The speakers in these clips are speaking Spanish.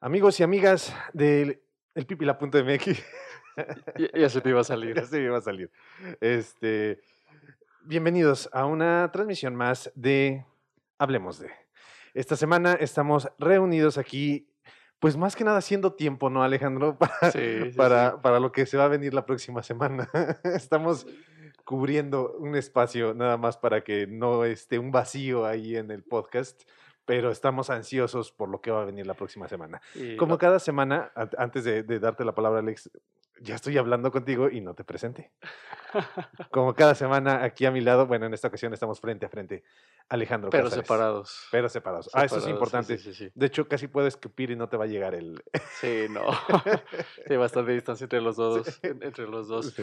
Amigos y amigas del el pipila.mx. Ya, ya se te iba a salir. ya se me iba a salir. Este, bienvenidos a una transmisión más de Hablemos de. Esta semana estamos reunidos aquí, pues más que nada haciendo tiempo, ¿no, Alejandro? Para, Sí, sí, para, sí. para lo que se va a venir la próxima semana. Estamos cubriendo un espacio nada más para que no esté un vacío ahí en el podcast, pero estamos ansiosos por lo que va a venir la próxima semana. Y- Como cada semana, an- antes de, de darte la palabra, Alex, ya estoy hablando contigo y no te presenté. Como cada semana, aquí a mi lado, bueno, en esta ocasión estamos frente a frente, Alejandro pero separados. Pero separados. Ah, eso es importante. Sí, sí, sí. De hecho, casi puedo escupir y no te va a llegar el... Sí, no. Hay bastante distancia entre los dos. Entre los dos.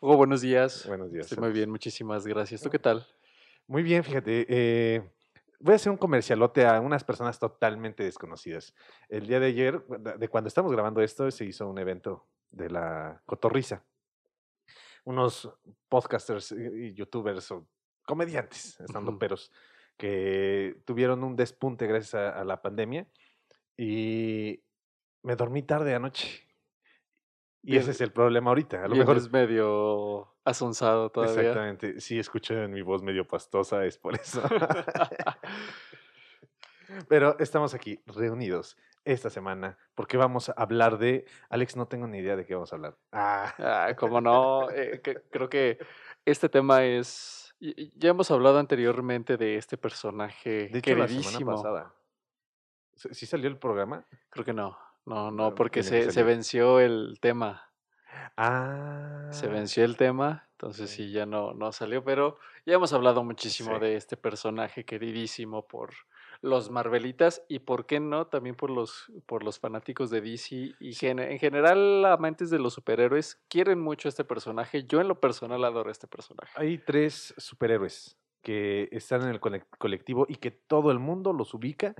Hugo, buenos días. Buenos días. Estoy muy bien, muchísimas gracias. ¿Tú qué tal? Muy bien, fíjate. eh, voy a hacer un comercialote a unas personas totalmente desconocidas. El día de ayer, de cuando estamos grabando esto, se hizo un evento de la Cotorrisa. Unos podcasters y youtubers o comediantes, estando Ujú. peros, que tuvieron un despunte gracias a, a la pandemia y me dormí tarde anoche. Y ese es el problema ahorita. A lo mejor es medio asonsado todavía. Exactamente. Sí, escuché en mi voz medio pastosa, es por eso. Pero estamos aquí reunidos esta semana porque vamos a hablar de. Alex, no tengo ni idea de qué vamos a hablar. Ah, Ah, como no, eh, que- creo que este tema es. Ya hemos hablado anteriormente de este personaje de hecho, la semana pasada. ¿Sí sí salió el programa? Creo que no, no, no, porque se, venció el tema. Ah. Se venció el tema, entonces sí, ya no, no salió, pero ya hemos hablado muchísimo Sí. de este personaje queridísimo por los Marvelitas y por qué no, también por los, por los fanáticos de DC y gen- en general amantes de los superhéroes quieren mucho a este personaje. Yo en lo personal adoro a este personaje. Hay tres superhéroes que están en el colectivo y que todo el mundo los ubica.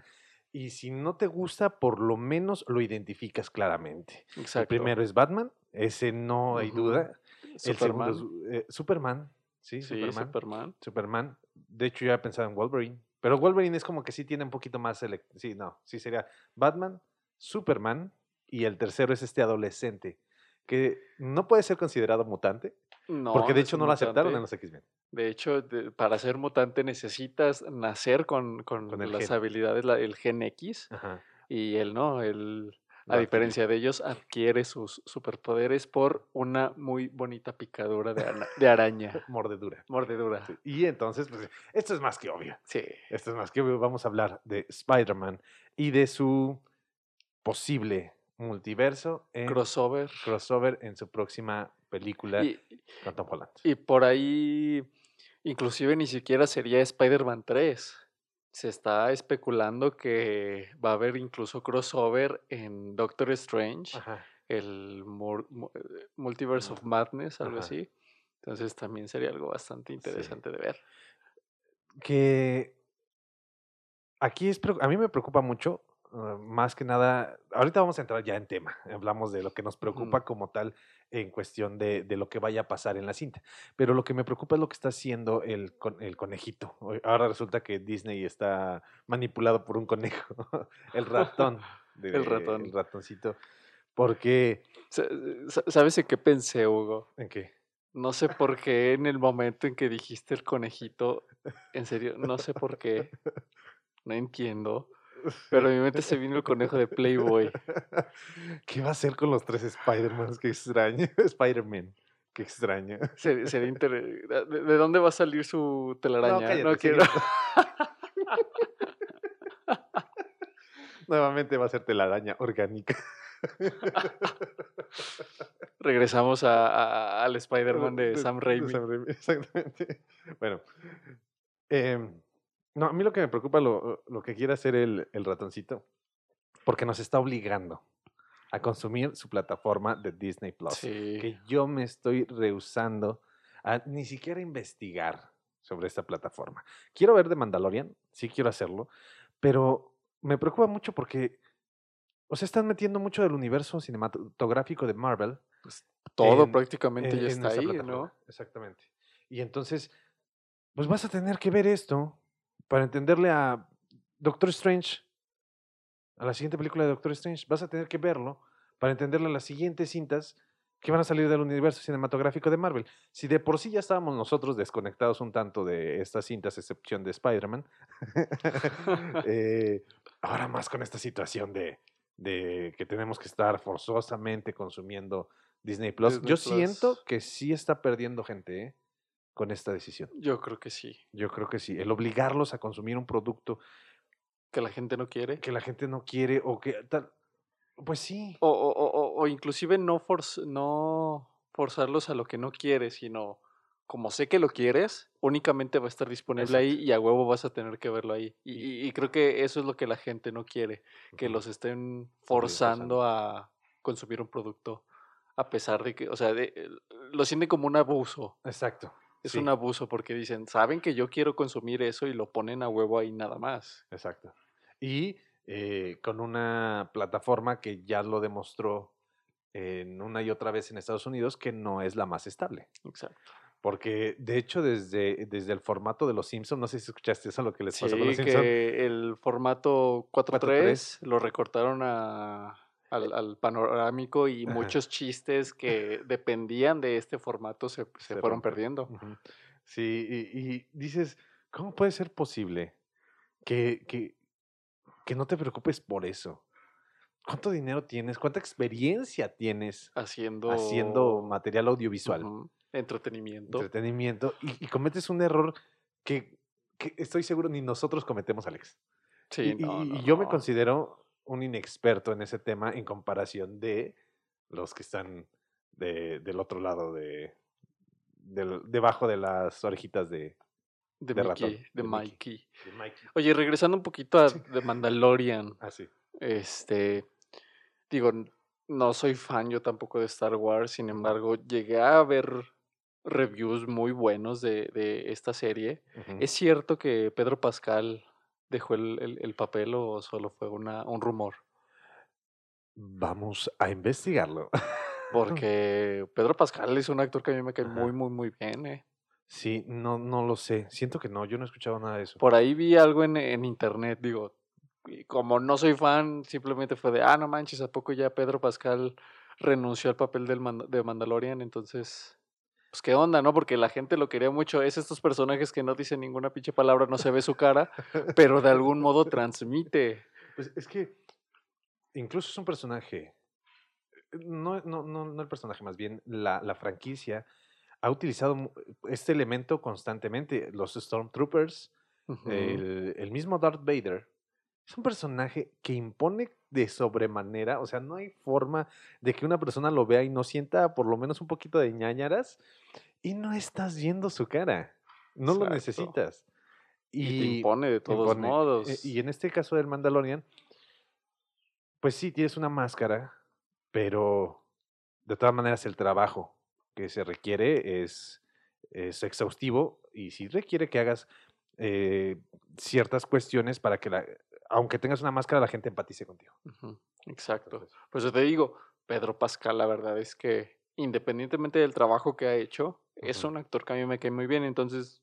Y si no te gusta, por lo menos lo identificas claramente. El Exacto. primero es Batman, ese no hay duda. El Superman. segundo es eh, Superman, sí, Sí, Superman. Superman. Superman. De hecho, yo había pensado en Wolverine. Pero Wolverine es como que sí tiene un poquito más. Sí, no, sí sería Batman, Superman. Y el tercero es este adolescente, que no puede ser considerado mutante, No, porque de hecho no lo aceptaron mutante. en los X-Men. De hecho, de- para ser mutante necesitas nacer con, con las gen. habilidades, la- el gen X. Ajá. Y él no, él, a diferencia de ellos, adquiere sus superpoderes por una muy bonita picadura de, araña. Mordedura. Mordedura. Sí, Y entonces, pues, esto es más que obvio. Sí. Esto es más que obvio. Vamos a hablar de Spider-Man y de su posible multiverso en Crossover. crossover en su próxima película Y, con Tom Holland. y por ahí, inclusive ni siquiera sería Spider-Man 3. Se está especulando que va a haber incluso crossover en Doctor Strange, Ajá. el eh, Multiverse of Madness, algo Ajá. así. Entonces también sería algo bastante interesante de ver. Que aquí es, a mí me preocupa mucho, ah, más que nada, ahorita vamos a entrar ya en tema, hablamos de lo que nos preocupa como tal en cuestión de, de lo que vaya a pasar en la cinta, pero lo que me preocupa es lo que está haciendo el, el conejito. Ahora resulta que Disney está manipulado por un conejo, el ratón. de- El ratón. El ratoncito. Porque, Sa- sa- ¿Sabes en qué pensé, Hugo? ¿en qué? No sé por qué en el momento en que dijiste el conejito, en serio, no sé por qué, no entiendo, pero en mi mente se vino el conejo de Playboy. ¿Qué va a hacer con los tres Spider-Man? Qué extraño. Spider-Man. Qué extraño. Sería, sería inter- ¿De, de dónde va a salir su telaraña? cállate, No, sí, quiero. Nuevamente va a ser telaraña orgánica. Regresamos a- a- al Spider-Man de Sam Raimi. Exactamente. Bueno. em, no, a mí lo que me preocupa lo, lo que quiere hacer el, el ratoncito, porque nos está obligando a consumir su plataforma de Disney Plus. Sí. Que yo me estoy rehusando a ni siquiera investigar sobre esta plataforma. Quiero ver de Mandalorian, sí quiero hacerlo, pero me preocupa mucho porque, o sea, están metiendo mucho del universo cinematográfico de Marvel Todo en- prácticamente en- ya está ahí, plataforma. ¿no? Exactamente. Y entonces, pues vas a tener que ver esto para entenderle a Doctor Strange, a la siguiente película de Doctor Strange. Vas a tener que verlo para entenderle las siguientes cintas que van a salir del universo cinematográfico de Marvel. Si de por sí ya estábamos nosotros desconectados un tanto de estas cintas, excepción de Spider-Man, eh, ahora más con esta situación de, de que tenemos que estar forzosamente consumiendo Disney Plus. Disney Yo siento que sí está perdiendo gente ¿eh? Con esta decisión. Yo creo que sí. Yo creo que sí. El obligarlos a consumir un producto Que la gente no quiere. que la gente no quiere o que tal. Pues sí. O, o, o, o- o inclusive no, forz- no forzarlos a lo que no quieres, sino como sé que lo quieres, únicamente va a estar disponible ahí y a huevo vas a tener que verlo ahí. Y, y- y creo que eso es lo que la gente no quiere, que los estén forzando. a consumir un producto, a pesar de que, o sea, de- el- lo sienten como un abuso. Exacto. Es sí, un abuso porque dicen, saben que yo quiero consumir eso y lo ponen a huevo ahí nada más. Exacto. Y eh, con una plataforma que ya lo demostró en una y otra vez en Estados Unidos que no es la más estable. Exacto. Porque de hecho desde, desde el formato de los Simpsons, no sé si escuchaste eso, lo que les pasó con los Sí, Simpsons. el formato 4.3 4:3. lo recortaron a, al, al panorámico y Ajá. muchos chistes que dependían de este formato se, se Se fueron rompe. perdiendo. Sí, y, y dices, ¿cómo puede ser posible que, que, que no te preocupes por eso? ¿Cuánto dinero tienes? ¿Cuánta experiencia tienes Haciendo, haciendo material audiovisual? entretenimiento. entretenimiento y, y cometes un error que, que estoy seguro ni nosotros cometemos, Alex. Sí, y y- no, y no, yo me considero un inexperto en ese tema en comparación de los que están de- del otro lado de debajo de las orejitas de, de, de Mickey, ratón, de, de Mickey. Mikey. de Mikey. Oye, regresando un poquito a. The Mandalorian, Ah, sí. este, digo, no soy fan yo tampoco de Star Wars, sin embargo, llegué a ver reviews muy buenos de, de esta serie. ¿Es cierto que Pedro Pascal dejó el, el- el papel o solo fue una, un rumor? Vamos a investigarlo. Porque Pedro Pascal es un actor que a mí me cae Ajá. muy, muy, muy bien. eh. Sí, no, no lo sé. Siento que no, yo no he escuchado nada de eso. Por ahí vi algo en, en internet, digo, y como no soy fan, simplemente fue de, ah, no manches, ¿a poco ya Pedro Pascal renunció al papel del Mand- de Mandalorian? Entonces, pues qué onda, ¿no? Porque la gente lo quería mucho. Es estos personajes que no dicen ninguna pinche palabra, no se ve su cara, pero de algún modo transmite. Pues es que incluso es un personaje. No, no, no, no el personaje, más bien la, la franquicia ha utilizado este elemento constantemente. Los Stormtroopers, el mismo Darth Vader, es un personaje que impone de sobremanera. O sea, no hay forma de que una persona lo vea y no sienta por lo menos un poquito de ñañaras y no estás viendo su cara. No lo necesitas. Y, te impone de todos impone. Eh, modos. Y en este caso del Mandalorian, pues sí, tienes una máscara, pero de todas maneras el trabajo que se requiere es, es exhaustivo y sí requiere que hagas eh, ciertas cuestiones para que, la, aunque tengas una máscara, la gente empatice contigo. Exacto. Entonces, Pues yo te digo, Pedro Pascal, la verdad es que independientemente del trabajo que ha hecho, es un actor que a mí me cae muy bien, entonces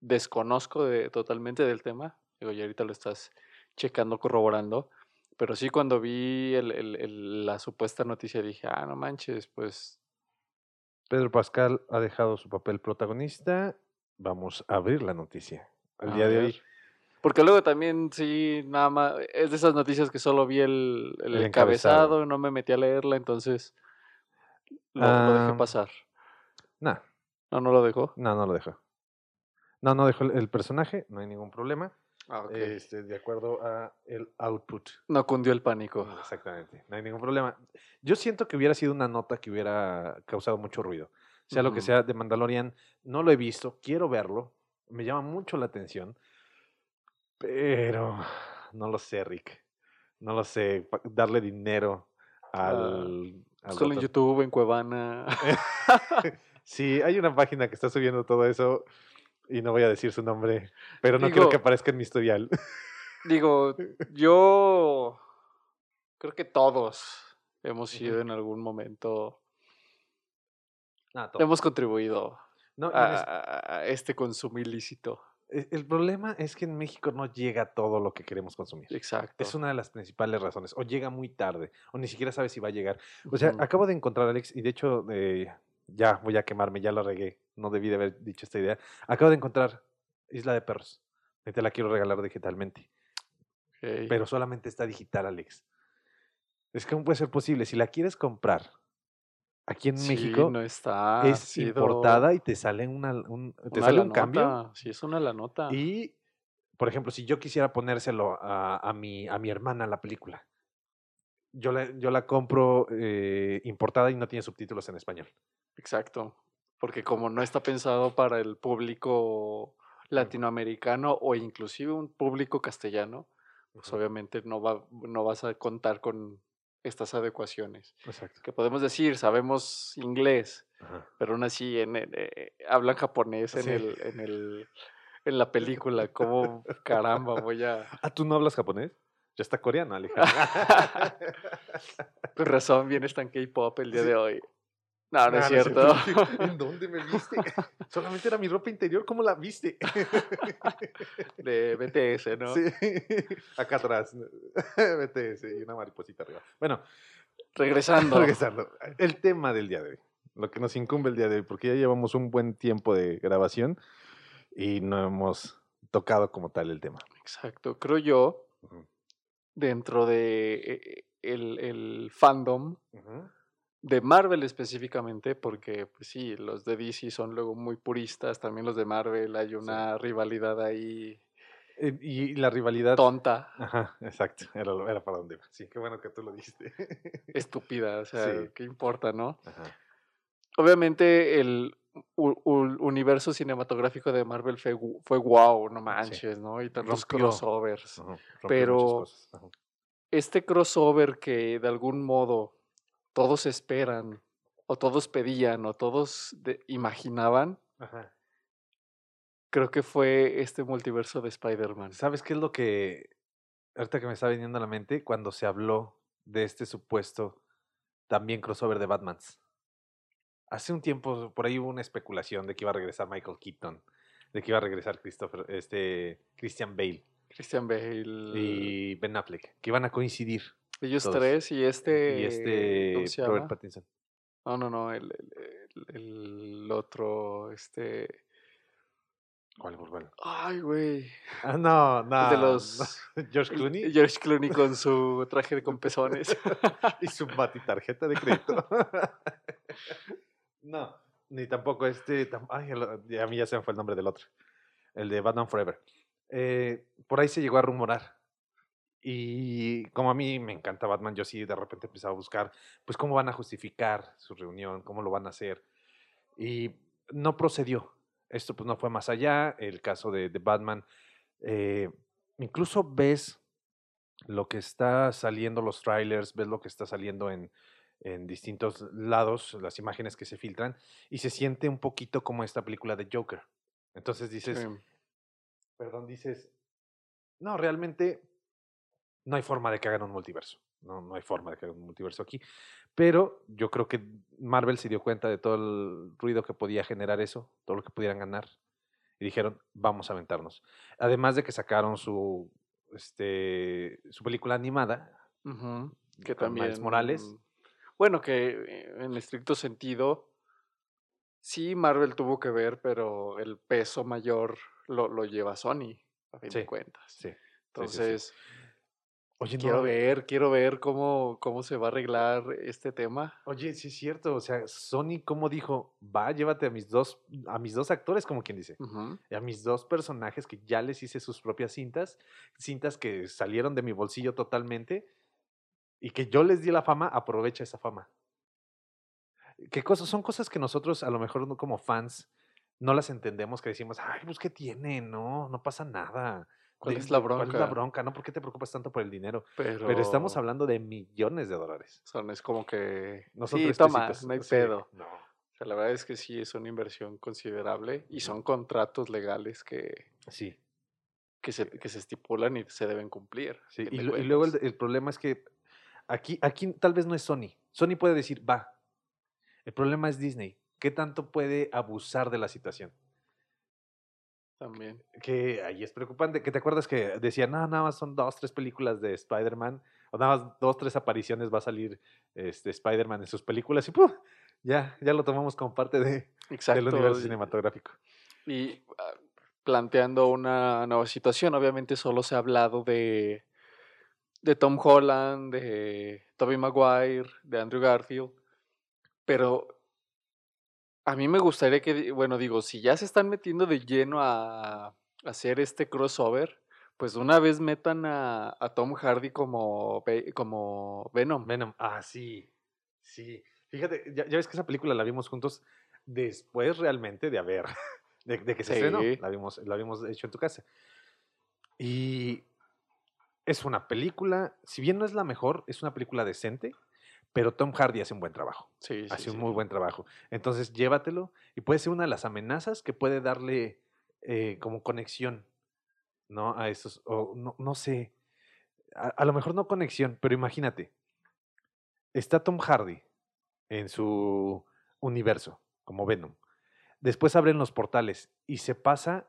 desconozco de, totalmente del tema. Digo, ya ahorita lo estás checando, corroborando. Pero sí, cuando vi el- el- el- la supuesta noticia dije, ah, no manches, pues Pedro Pascal ha dejado su papel protagonista. Vamos a abrir la noticia. El A día de hoy, Porque luego también, sí, nada más, es de esas noticias que solo vi el, el El encabezado, encabezado. no me metí a leerla, entonces lo, lo dejé Ah, pasar. nah, No, no lo dejó. no, no lo dejó. No, no dejó el, el personaje, no hay ningún problema. Ah, ok. este, de acuerdo a el output. No cundió el pánico. Exactamente, no hay ningún problema. Yo siento que hubiera sido una nota que hubiera causado mucho ruido. Sea lo que sea de Mandalorian, no lo he visto, quiero verlo, me llama mucho la atención, pero no lo sé, Rick. No lo sé, darle dinero al... al Solo en YouTube, en Cuevana. Sí, hay una página que está subiendo todo eso y no voy a decir su nombre, pero no quiero que aparezca en mi historial. Digo, yo creo que todos hemos sido en algún momento, Ah, hemos contribuido No, es- a- a este consumo ilícito. E- El problema es que en México no llega todo lo que queremos consumir. Exacto. Es una de las principales razones. O llega muy tarde, o ni siquiera sabes si va a llegar. O sea, acabo de encontrar, Alex, y de hecho, eh, ya voy a quemarme, ya lo regué. No debí de haber dicho esta idea. Acabo de encontrar Isla de Perros. Y te la quiero regalar digitalmente. Ok. Pero solamente está digital, Alex. Es que no puede ser posible. Si la quieres comprar aquí en Sí, México, no está. es sido importada y te sale, una, un, te una sale un lanota, cambio. Sí, es una la nota. Y, por ejemplo, si yo quisiera ponérselo a, a mi, a mi hermana la película, yo la, yo la compro eh, importada y no tiene subtítulos en español. Exacto. Porque como no está pensado para el público latinoamericano o inclusive un público castellano, pues obviamente no, va, no vas a contar con estas adecuaciones. Exacto. Que podemos decir, sabemos inglés, Ajá. pero aún así en, en- eh, hablan japonés en, Sí. el, en, el, en la película. ¿Cómo caramba voy a...? Ah, ¿tú no hablas japonés? Ya está coreano, Alejandro. Con razón, vienes tan K-pop el día Sí. de hoy. No, no Ah, es cierto. ¿En dónde me viste? Solamente era mi ropa interior, ¿cómo la viste? De BTS, ¿no? Sí, acá atrás. BTS y una mariposita arriba. Bueno, Regresando. regresando. El tema del día de hoy. Lo que nos incumbe el día de hoy, porque ya llevamos un buen tiempo de grabación y no hemos tocado como tal el tema. Exacto. Creo yo, dentro de eh, el, el fandom Ujú. De Marvel específicamente, porque pues sí, los de DC son luego muy puristas, también los de Marvel, hay una rivalidad ahí Eh, Y la rivalidad. tonta, Ajá, exacto. Era, para dónde iba. Sí, qué bueno que tú lo dijiste. estúpida, o sea, Sí. ¿qué importa, no? Ajá. Obviamente el u- u- universo cinematográfico de Marvel fue, fue wow, no manches, ¿no? Y tantos Rompió. crossovers. Ajá, Pero-. Este crossover que de algún modo todos esperan, o todos pedían, o todos de- imaginaban, Ajá. creo que fue este multiverso de Spider-Man. ¿Sabes qué es lo que, ahorita que me está viniendo a la mente, cuando se habló de este supuesto también crossover de Batmans? Hace un tiempo por ahí hubo una especulación de que iba a regresar Michael Keaton, de que iba a regresar Christopher, este, Christian Bale Christian Bale. y Ben Affleck, que iban a coincidir. Ellos todos. tres y este. y este ¿Cómo se Robert? Pattinson. No, no, no. El, el- el- el otro. Este. ¿Cuál? Ay, güey. Ah, no, no. De no. los. George Clooney George Clooney con su traje de con pezones. y su tarjeta de crédito. no, ni tampoco este. tam- Ay, a mí ya se me fue el nombre del otro. El de Batman Forever. Eh, por ahí se llegó a rumorar. Y como a mí me encanta Batman, yo sí de repente empezaba a buscar, pues cómo van a justificar su reunión, cómo lo van a hacer. Y no procedió. Esto pues no fue más allá. El caso de, de Batman. eh, incluso ves lo que está saliendo, los trailers, ves lo que está saliendo en, en distintos lados, las imágenes que se filtran, y se siente un poquito como esta película de Joker. Entonces dices, Sí. perdón, dices, no, realmente no hay forma de que hagan un multiverso. No, no hay forma de que hagan un multiverso aquí. Pero yo creo que Marvel se dio cuenta de todo el ruido que podía generar eso, todo lo que pudieran ganar. Y dijeron, vamos a aventarnos. Además de que sacaron su, este, su película animada, Que con también. Miles Morales. Bueno, que eh, en estricto sentido. Sí, Marvel tuvo que ver, pero el peso mayor lo, lo lleva Sony, a fin Sí, de cuentas. Sí. sí, sí. No, quiero ver, quiero ver cómo, cómo se va a arreglar este tema. Oye, sí es cierto. O sea, Sony, como dijo, va, llévate a mis dos, a mis dos actores, como quien dice. A mis dos personajes que ya les hice sus propias cintas, cintas que salieron de mi bolsillo totalmente y que yo les di la fama, aprovecha esa fama. ¿Qué cosas? Son cosas que nosotros a lo mejor no como fans no las entendemos, que decimos, ay, pues qué tiene, no, no pasa nada. ¿Cuál es la de- ¿Cuál es la bronca? bronca? ¿No? ¿Por qué te preocupas tanto por el dinero? Pero, Pero estamos hablando de millones de dólares. son, es como que. No son sí, tres toma, pesitos. no hay pedo. no. O sea, la verdad es que sí es una inversión considerable y son contratos legales que, Sí, que, se, que se estipulan y se deben cumplir. Sí, y, y luego el, el problema es que aquí, aquí tal vez no es Sony. Sony puede decir, va. El problema es Disney. ¿Qué tanto puede abusar de la situación? También. Que ahí es preocupante. Que te acuerdas que decían, no, nada más son dos, tres películas de Spider-Man, o nada más dos, tres apariciones va a salir este, Spider-Man en sus películas, y ¡pum! ya, ya lo tomamos como parte de, del universo Exacto. cinematográfico. Y ah, planteando una nueva situación, obviamente solo se ha hablado de, de Tom Holland, de Tobey Maguire, de Andrew Garfield, pero a mí me gustaría que, bueno, digo, si ya se están metiendo de lleno a, a hacer este crossover, pues una vez metan a, a Tom Hardy como, como Venom. Venom, ah, sí, sí. Fíjate, ya, ya ves que esa película la vimos juntos después realmente de haber, de, de que se estrenó, Sí. la vimos, la vimos hecho en tu casa. Y es una película, si bien no es la mejor, es una película decente, pero Tom Hardy hace un buen trabajo. Sí, sí, hace un sí. muy buen trabajo. Entonces, llévatelo y puede ser una de las amenazas que puede darle eh, como conexión, ¿no? A esos, o no, no sé, a, a lo mejor no conexión, pero imagínate, está Tom Hardy en su universo, como Venom. Después abren los portales y se pasa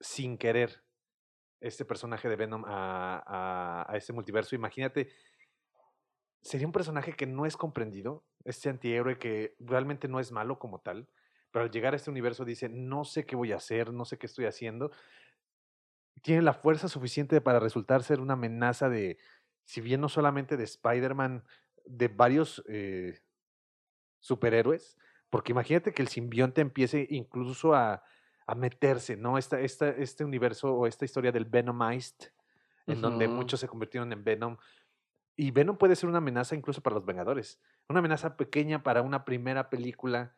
sin querer este personaje de Venom a, a, a este multiverso. Imagínate, sería un personaje que no es comprendido, este antihéroe que realmente no es malo como tal, pero al llegar a este universo dice, no sé qué voy a hacer, no sé qué estoy haciendo. Tiene la fuerza suficiente para resultar ser una amenaza de, si bien no solamente de Spider-Man, de varios eh, superhéroes, porque imagínate que el simbionte empiece incluso a, a meterse, ¿no? Esta, esta, este universo o esta historia del Venomized, en donde muchos se convirtieron en Venom. Y Venom puede ser una amenaza incluso para los Vengadores. Una amenaza pequeña para una primera película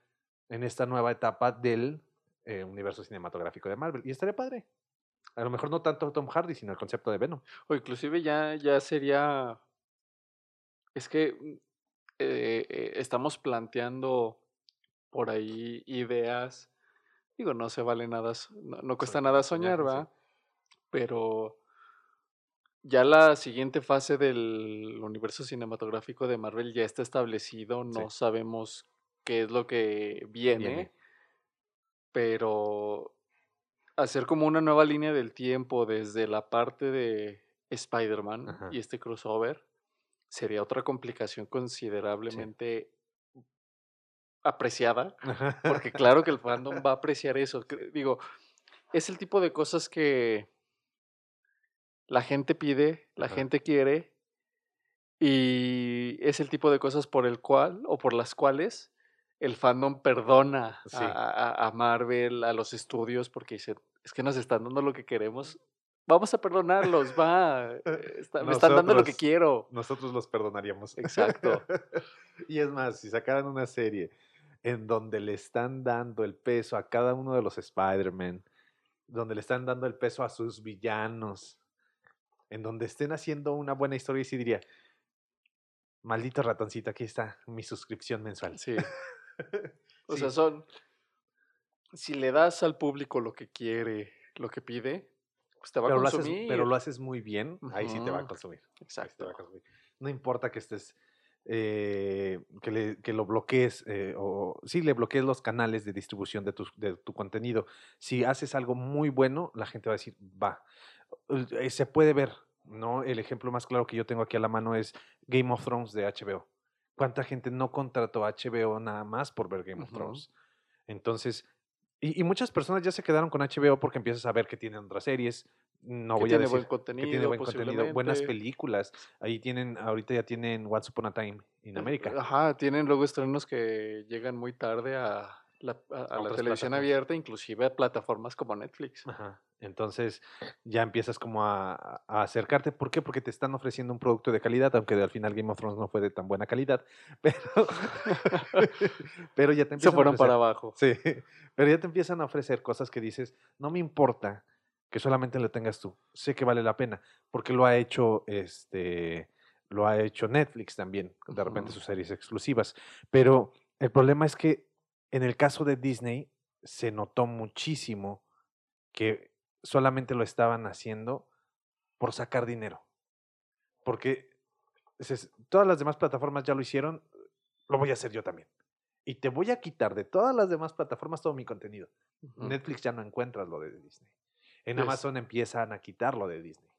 en esta nueva etapa del eh, universo cinematográfico de Marvel. Y estaría padre. A lo mejor no tanto Tom Hardy, sino el concepto de Venom. O inclusive ya, ya sería. Es que mm, eh, eh, estamos planteando por ahí ideas. Digo, no se vale nada, no, no cuesta nada soñar, soñar, sí. ¿va? Pero ya la siguiente fase del universo cinematográfico de Marvel ya está establecido. No sabemos qué es lo que viene, Viene. pero hacer como una nueva línea del tiempo desde la parte de Spider-Man y este crossover sería otra complicación considerablemente apreciada, Ajá. porque claro que el fandom va a apreciar eso. Digo, es el tipo de cosas que la gente pide, la Ajá. gente quiere, y es el tipo de cosas por el cual o por las cuales el fandom perdona a- Sí. a, a- a Marvel, a los estudios, porque dicen, es que nos están dando lo que queremos. Vamos a perdonarlos, va. eh, está- me están dando lo que Nosotros- quiero. Nosotros los perdonaríamos. Exacto. y es más, si sacaran una serie en donde le están dando el peso a cada uno de los Spider-Man, donde le están dando el peso a sus villanos, en donde estén haciendo una buena historia, y sí diría, maldito ratoncito, aquí está mi suscripción mensual. Sí. O Sí. sea, son. Si le das al público lo que quiere, lo que pide, pues te va pero, a lo haces, consumir. pero lo haces muy bien, ahí sí te va a consumir. Exacto. va a consumir. No importa que estés, eh, que, le- que lo bloquees, eh, o sí, le bloquees los canales de distribución de tu, de tu contenido. Si haces algo muy bueno, la gente va a decir, va. Eh, Se puede ver, ¿no? El ejemplo más claro que yo tengo aquí a la mano es Game of Thrones de HBO. ¿Cuánta gente no contrató a HBO nada más por ver Game of. Thrones? Entonces, y, y muchas personas ya se quedaron con HBO porque empiezas a ver que tienen otras series. No que voy a tiene decir buen contenido, que tiene buen contenido, buenas películas. Ahí tienen, ahorita ya tienen Once Upon a Time in Eh, America. Ajá, tienen luego estrenos que llegan muy tarde a la, a- a la televisión abierta, inclusive a plataformas como Netflix. Ajá. Entonces ya empiezas como a, a acercarte. ¿Por qué? Porque te están ofreciendo un producto de calidad, aunque al final Game of Thrones no fue de tan buena calidad. Pero, pero ya te Se empiezan a fueron ofrecer. para abajo. Sí, pero ya te empiezan a ofrecer cosas que dices, no me importa que solamente lo tengas tú, sé que vale la pena, porque lo ha hecho este, lo ha hecho Netflix también, de repente sus series exclusivas, pero el problema es que en el caso de Disney se notó muchísimo que solamente lo estaban haciendo por sacar dinero, porque todas las demás plataformas ya lo hicieron, lo voy a hacer yo también. Y te voy a quitar de todas las demás plataformas todo mi contenido. Netflix ya no encuentras lo de Disney. En Es- Amazon empiezan a quitarlo de Disney.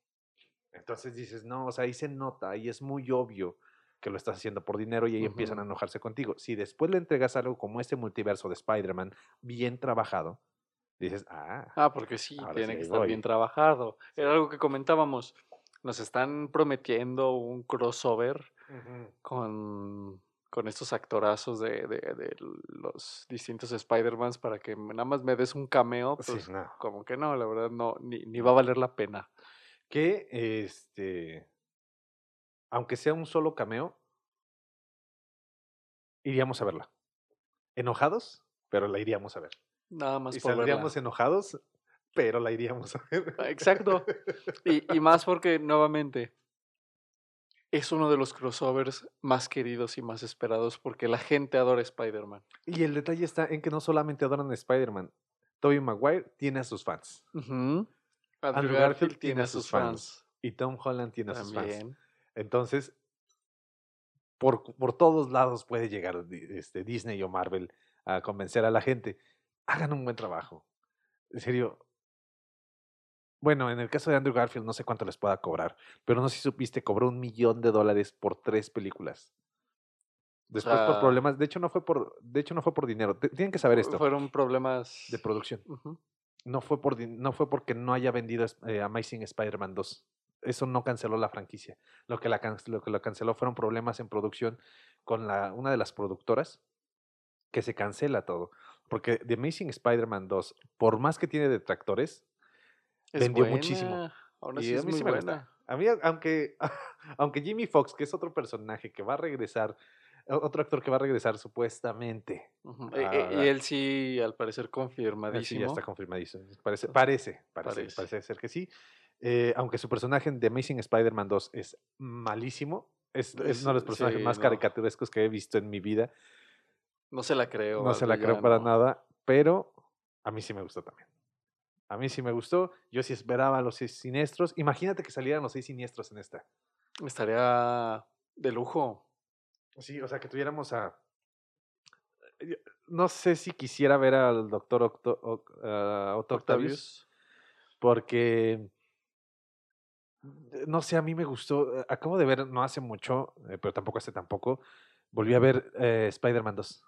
Entonces dices, no, o sea, ahí se nota, y es muy obvio que lo estás haciendo por dinero y ahí empiezan a enojarse contigo. Si después le entregas algo como este multiverso de Spider-Man bien trabajado, dices, ah, Ah, porque sí, tiene sí, que estar voy. bien trabajado. Sí. Era algo que comentábamos. Nos están prometiendo un crossover con, con estos actorazos de, de- de los distintos Spider-Mans para que nada más me des un cameo, sí, pues no. como que no, la verdad no, ni, ni va a valer la pena. que este, aunque sea un solo cameo, iríamos a verla. Enojados, pero la iríamos a ver. Nada más Y por verla. saldríamos enojados, pero la iríamos a ver. Ah, Exacto. Y, y más porque, nuevamente, es uno de los crossovers más queridos y más esperados porque la gente adora Spider-Man. Y el detalle está en que no solamente adoran a Spider-Man. Tobey Maguire tiene a sus fans. Ujú. Andrew, Andrew Garfield, Garfield tiene a sus fans. Y Tom Holland tiene a sus fans. Entonces, por, por todos lados puede llegar este, Disney o Marvel a convencer a la gente. Hagan un buen trabajo. En serio. Bueno, en el caso de Andrew Garfield no sé cuánto les pueda cobrar, pero no sé si supiste, cobró un millón de dólares por tres películas. Después por problemas, de hecho no fue por, de hecho no fue por dinero. Tienen que saber esto Fueron problemas de producción. No fue por no fue porque no haya vendido eh, Amazing Spider-Man 2. Eso no canceló la franquicia. Lo que, la lo que lo canceló fueron problemas en producción con la, una de las productoras que se cancela todo. Porque The Amazing Spider-Man 2, por más que tiene detractores, Es Vendió muchísimo. Aún y así a es mí muy sí me gusta. buena. A mí, aunque, aunque Jimmy Fox, que es otro personaje que va a regresar, otro actor que va a regresar supuestamente. E- e- Ah, y él sí, al parecer, Él confirmadísimo. Sí, ya está confirmadísimo. Parece, parece, parece, Parece. parece ser que sí. Eh, aunque su personaje The Amazing Spider-Man 2 es malísimo, es, uno de los personajes sí, más no. caricaturescos que he visto en mi vida. No se la creo. No se la creo para nada, pero a mí sí me gustó también. A mí sí me gustó. Yo sí esperaba los seis siniestros. Imagínate que salieran los seis siniestros en esta. Estaría de lujo. Sí, o sea, que tuviéramos a. yo No sé si quisiera ver al doctor Octo, Oc- ah, Otto Octavius. Octavius. porque eh, no sé, a mí me gustó. eh, Acabo de ver no hace mucho, eh, pero tampoco hace tampoco. Volví a ver eh, Spider-Man 2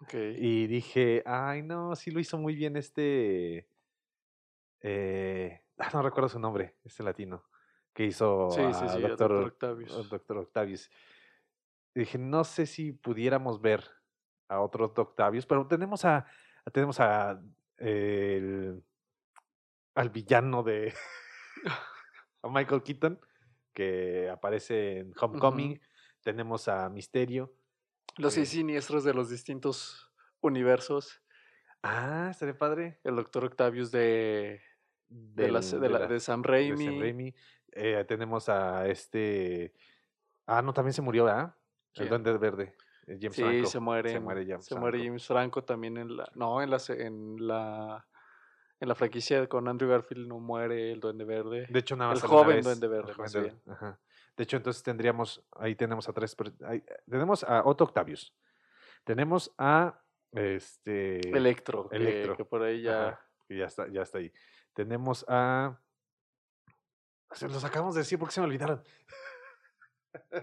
Ok. y dije, ay, no, sí lo hizo muy bien este. eh, ah, no recuerdo su nombre, este latino, que hizo Sí, sí, sí, Doctor. Octavius. Octavius. Y dije, no sé si pudiéramos ver a otro. Octavius, pero tenemos a, tenemos a el, al villano de a Michael Keaton, que aparece en Homecoming. Tenemos a Misterio. Los seis eh, siniestros de los distintos universos. Ah, estaría padre. El Doctor Octavius de, de, la, de, la- la- de Sam Raimi. Sam Raimi. Eh, tenemos a este. Ah, no, también se murió, ¿verdad? El. Duende Verde. eh, James sí, Franco. se muere. Se muere James se muere Franco. James Franco también en la. No, en la, en la. En la franquicia con Andrew Garfield no muere el Duende Verde. De hecho, nada más El joven vez, Duende Verde, joven bien. ajá. De hecho, entonces tendríamos, ahí tenemos a tres, ahí, tenemos a Otto Octavius, tenemos a este Electro, que, Electro, que por ahí ya. ajá, que ya está, ya está ahí. Tenemos a se los acabamos de decir porque se me olvidaron.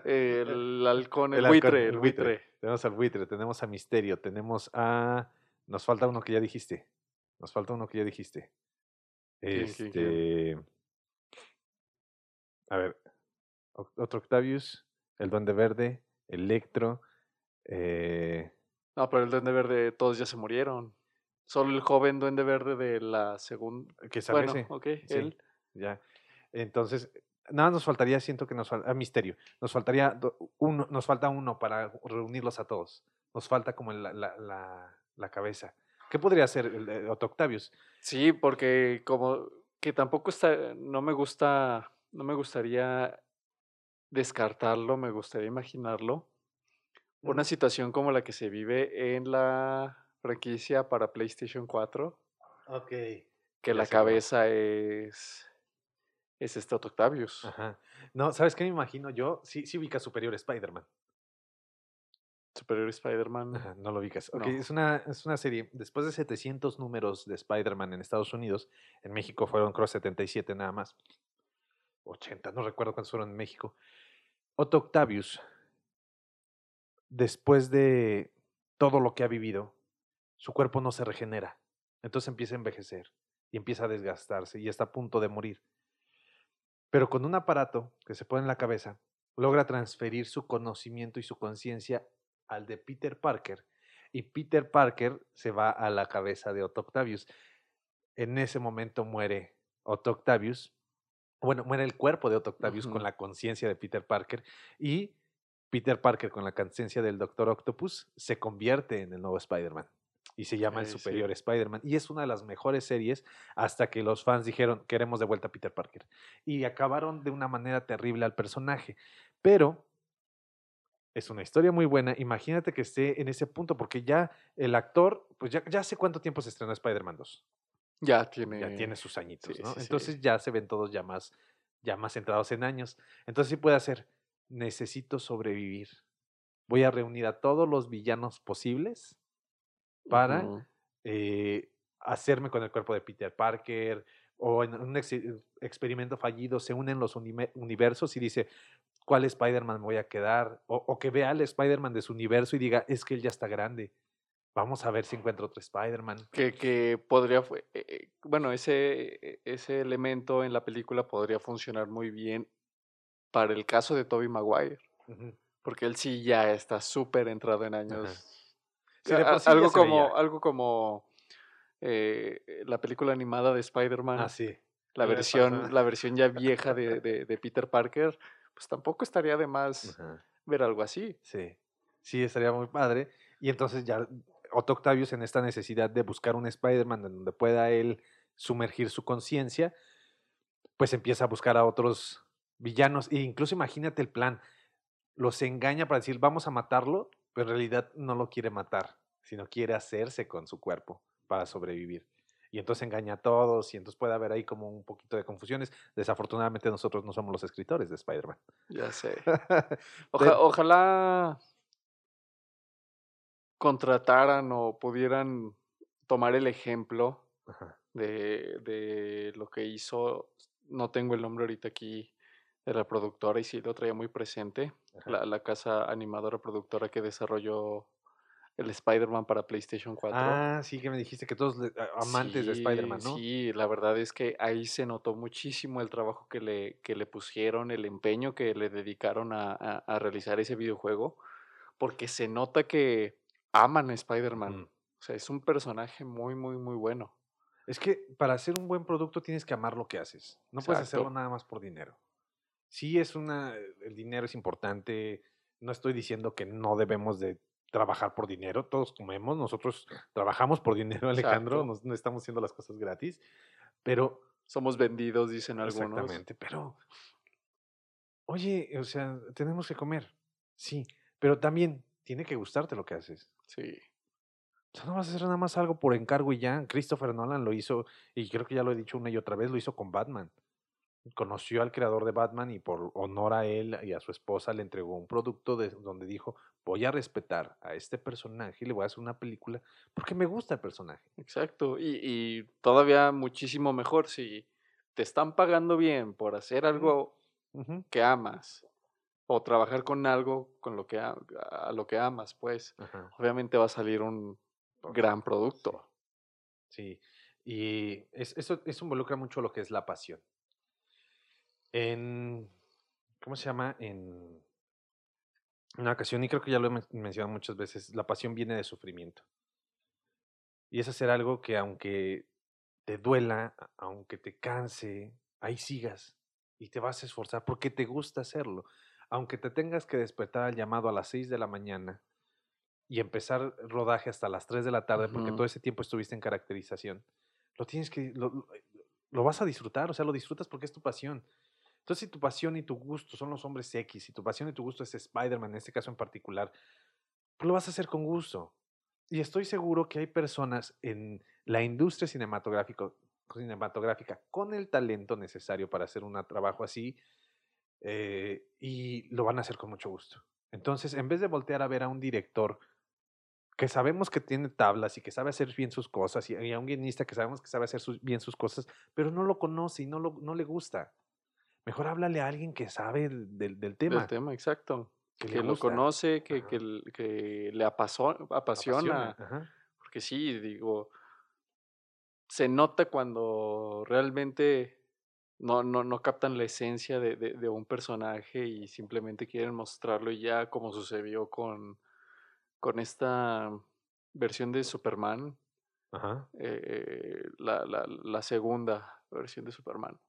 El halcón, el, El halcón, buitre, el el buitre. buitre. Tenemos al buitre, tenemos a Misterio, tenemos a nos falta uno que ya dijiste. Nos falta uno que ya dijiste. ¿Quién, Este quién, quién? A ver, otro Octavius, el Duende Verde, Electro, eh, No, pero el Duende Verde, todos ya se murieron. Solo el joven Duende Verde de la segunda. que sale Bueno, ese, ok, sí, él. ya. Entonces, nada nos faltaría, siento que nos falta, Misterio, nos faltaría do- uno, nos falta uno para reunirlos a todos. Nos falta como la, la, la, la cabeza. ¿Qué podría ser el, de Otto Octavius? Sí, porque como que tampoco está, no me gusta, no me gustaría descartarlo, me gustaría imaginarlo. Una situación como la que se vive en la franquicia para PlayStation 4, Ok. que la cabeza es, es este Otto Octavius. Ajá. No, ¿sabes qué me imagino yo? Sí, sí ubica Superior Spider-Man. Superior Spider-Man. No lo ubicas. Ok, No. es, una, es una serie. Después de 700 números de Spider-Man en Estados Unidos, en México fueron creo 77 nada más. 80, no recuerdo cuántos fueron en México. Otto Octavius, después de todo lo que ha vivido, su cuerpo no se regenera. Entonces empieza a envejecer y empieza a desgastarse y está a punto de morir. Pero con un aparato que se pone en la cabeza, logra transferir su conocimiento y su conciencia al de Peter Parker. Y Peter Parker se va a la cabeza de Otto Octavius. En ese momento muere Otto Octavius. Bueno, muere el cuerpo de Otto Octavius con la conciencia de Peter Parker. Y Peter Parker, con la conciencia del Doctor Octopus, se convierte en el nuevo Spider-Man. Y se llama el sí. Superior Spider-Man. Y es una de las mejores series hasta que los fans dijeron, queremos de vuelta a Peter Parker. Y acabaron de una manera terrible al personaje. Pero es una historia muy buena. Imagínate que esté en ese punto, porque ya el actor, pues ya, ya hace cuánto tiempo se estrenó Spider-Man 2. Ya tiene. Ya tiene sus añitos, sí, ¿no? sí, sí. Entonces ya se ven todos ya más, ya más centrados en años. Entonces sí puede hacer, necesito sobrevivir. Voy a reunir a todos los villanos posibles para eh, hacerme con el cuerpo de Peter Parker o en un ex- experimento fallido se unen los universos y dice, ¿cuál Spider-Man voy a quedar? O, o que vea al Spider-Man de su universo y diga, es que él ya está grande. Vamos a ver si encuentro otro Spider-Man. Que, que podría, eh, eh, bueno, ese, e- ese elemento en la película podría funcionar muy bien para el caso de Tobey Maguire, porque él sí ya está súper entrado en años. Sí, A- sí algo, como, veía. algo como eh, la película animada de Spider-Man, Ah, sí. la, versión, la versión ya vieja de, de- de Peter Parker, pues tampoco estaría de más Ajá. ver algo así. Sí, sí, estaría muy padre. Y entonces ya Otto Octavius en esta necesidad de buscar un Spider-Man en donde pueda él sumergir su conciencia, pues empieza a buscar a otros villanos. E incluso imagínate el plan, los engaña para decir, vamos a matarlo, pero en realidad no lo quiere matar, sino quiere hacerse con su cuerpo para sobrevivir. Y entonces engaña a todos y entonces puede haber ahí como un poquito de confusiones. Desafortunadamente nosotros no somos los escritores de Spider-Man. Ya sé. Oja- ojalá contrataran o pudieran tomar el ejemplo de, de lo que hizo, no tengo el nombre ahorita aquí de la productora y sí lo traía muy presente, la casa animadora productora que desarrolló el Spider-Man para PlayStation 4. Ah, sí, que me dijiste que todos amantes de Spider-Man, ¿no? Sí, la verdad es que ahí se notó muchísimo el trabajo que le, que le pusieron, el empeño que le dedicaron a, a- a realizar ese videojuego, porque se nota que aman a Spider-Man. Mm. O sea, es un personaje muy, muy, muy bueno. Es que para hacer un buen producto tienes que amar lo que haces. No puedes hacerlo nada más por dinero. Sí es una, el dinero es importante. No estoy diciendo que no debemos de trabajar por dinero. Todos comemos, nosotros trabajamos por dinero, Alejandro. Exacto. no estamos haciendo las cosas gratis. Pero Somos vendidos, dicen algunos. Exactamente, pero oye, o sea, tenemos que comer, sí, pero también tiene que gustarte lo que haces. Sí. O sea, no vas a hacer nada más algo por encargo y ya. Christopher Nolan lo hizo, y creo que ya lo he dicho una y otra vez, lo hizo con Batman. Conoció al creador de Batman y por honor a él y a su esposa le entregó un producto de, donde dijo, voy a respetar a este personaje y le voy a hacer una película porque me gusta el personaje. Exacto. Y, y todavía muchísimo mejor si te están pagando bien por hacer algo que amas o trabajar con algo con lo que a, a lo que amas, pues ajá. obviamente va a salir un gran producto. Sí, y es- eso, eso involucra mucho lo que es la pasión. En, ¿cómo se llama? En una ocasión, y creo que ya lo he men- mencionado muchas veces, la pasión viene de sufrimiento. Y es hacer algo que aunque te duela, aunque te canse, ahí sigas y te vas a esforzar porque te gusta hacerlo. Aunque te tengas que despertar al llamado a las 6 de la mañana y empezar rodaje hasta las 3 de la tarde porque todo ese tiempo estuviste en caracterización, lo tienes que, lo vas a disfrutar, o sea, lo disfrutas porque es tu pasión. Entonces, si tu pasión y tu gusto son los hombres X, si tu pasión y tu gusto es Spider-Man, en este caso en particular, pues lo vas a hacer con gusto. Y estoy seguro que hay personas en la industria cinematográfico- cinematográfica con el talento necesario para hacer un trabajo así eh, y lo van a hacer con mucho gusto. Entonces, en vez de voltear a ver a un director que sabemos que tiene tablas y que sabe hacer bien sus cosas, y, a un guionista que sabemos que sabe hacer bien sus cosas, pero no lo conoce y no, lo, no le gusta. Mejor háblale a alguien que sabe del, del- del tema. El tema, exacto. que lo conoce, que, que, que le apasiona. Ajá. Porque sí, digo, se nota cuando realmente no, no, no captan la esencia de, de- de un personaje y simplemente quieren mostrarlo y ya, como sucedió con, con esta versión de Superman, Ajá. eh, la, la, la segunda versión de Superman.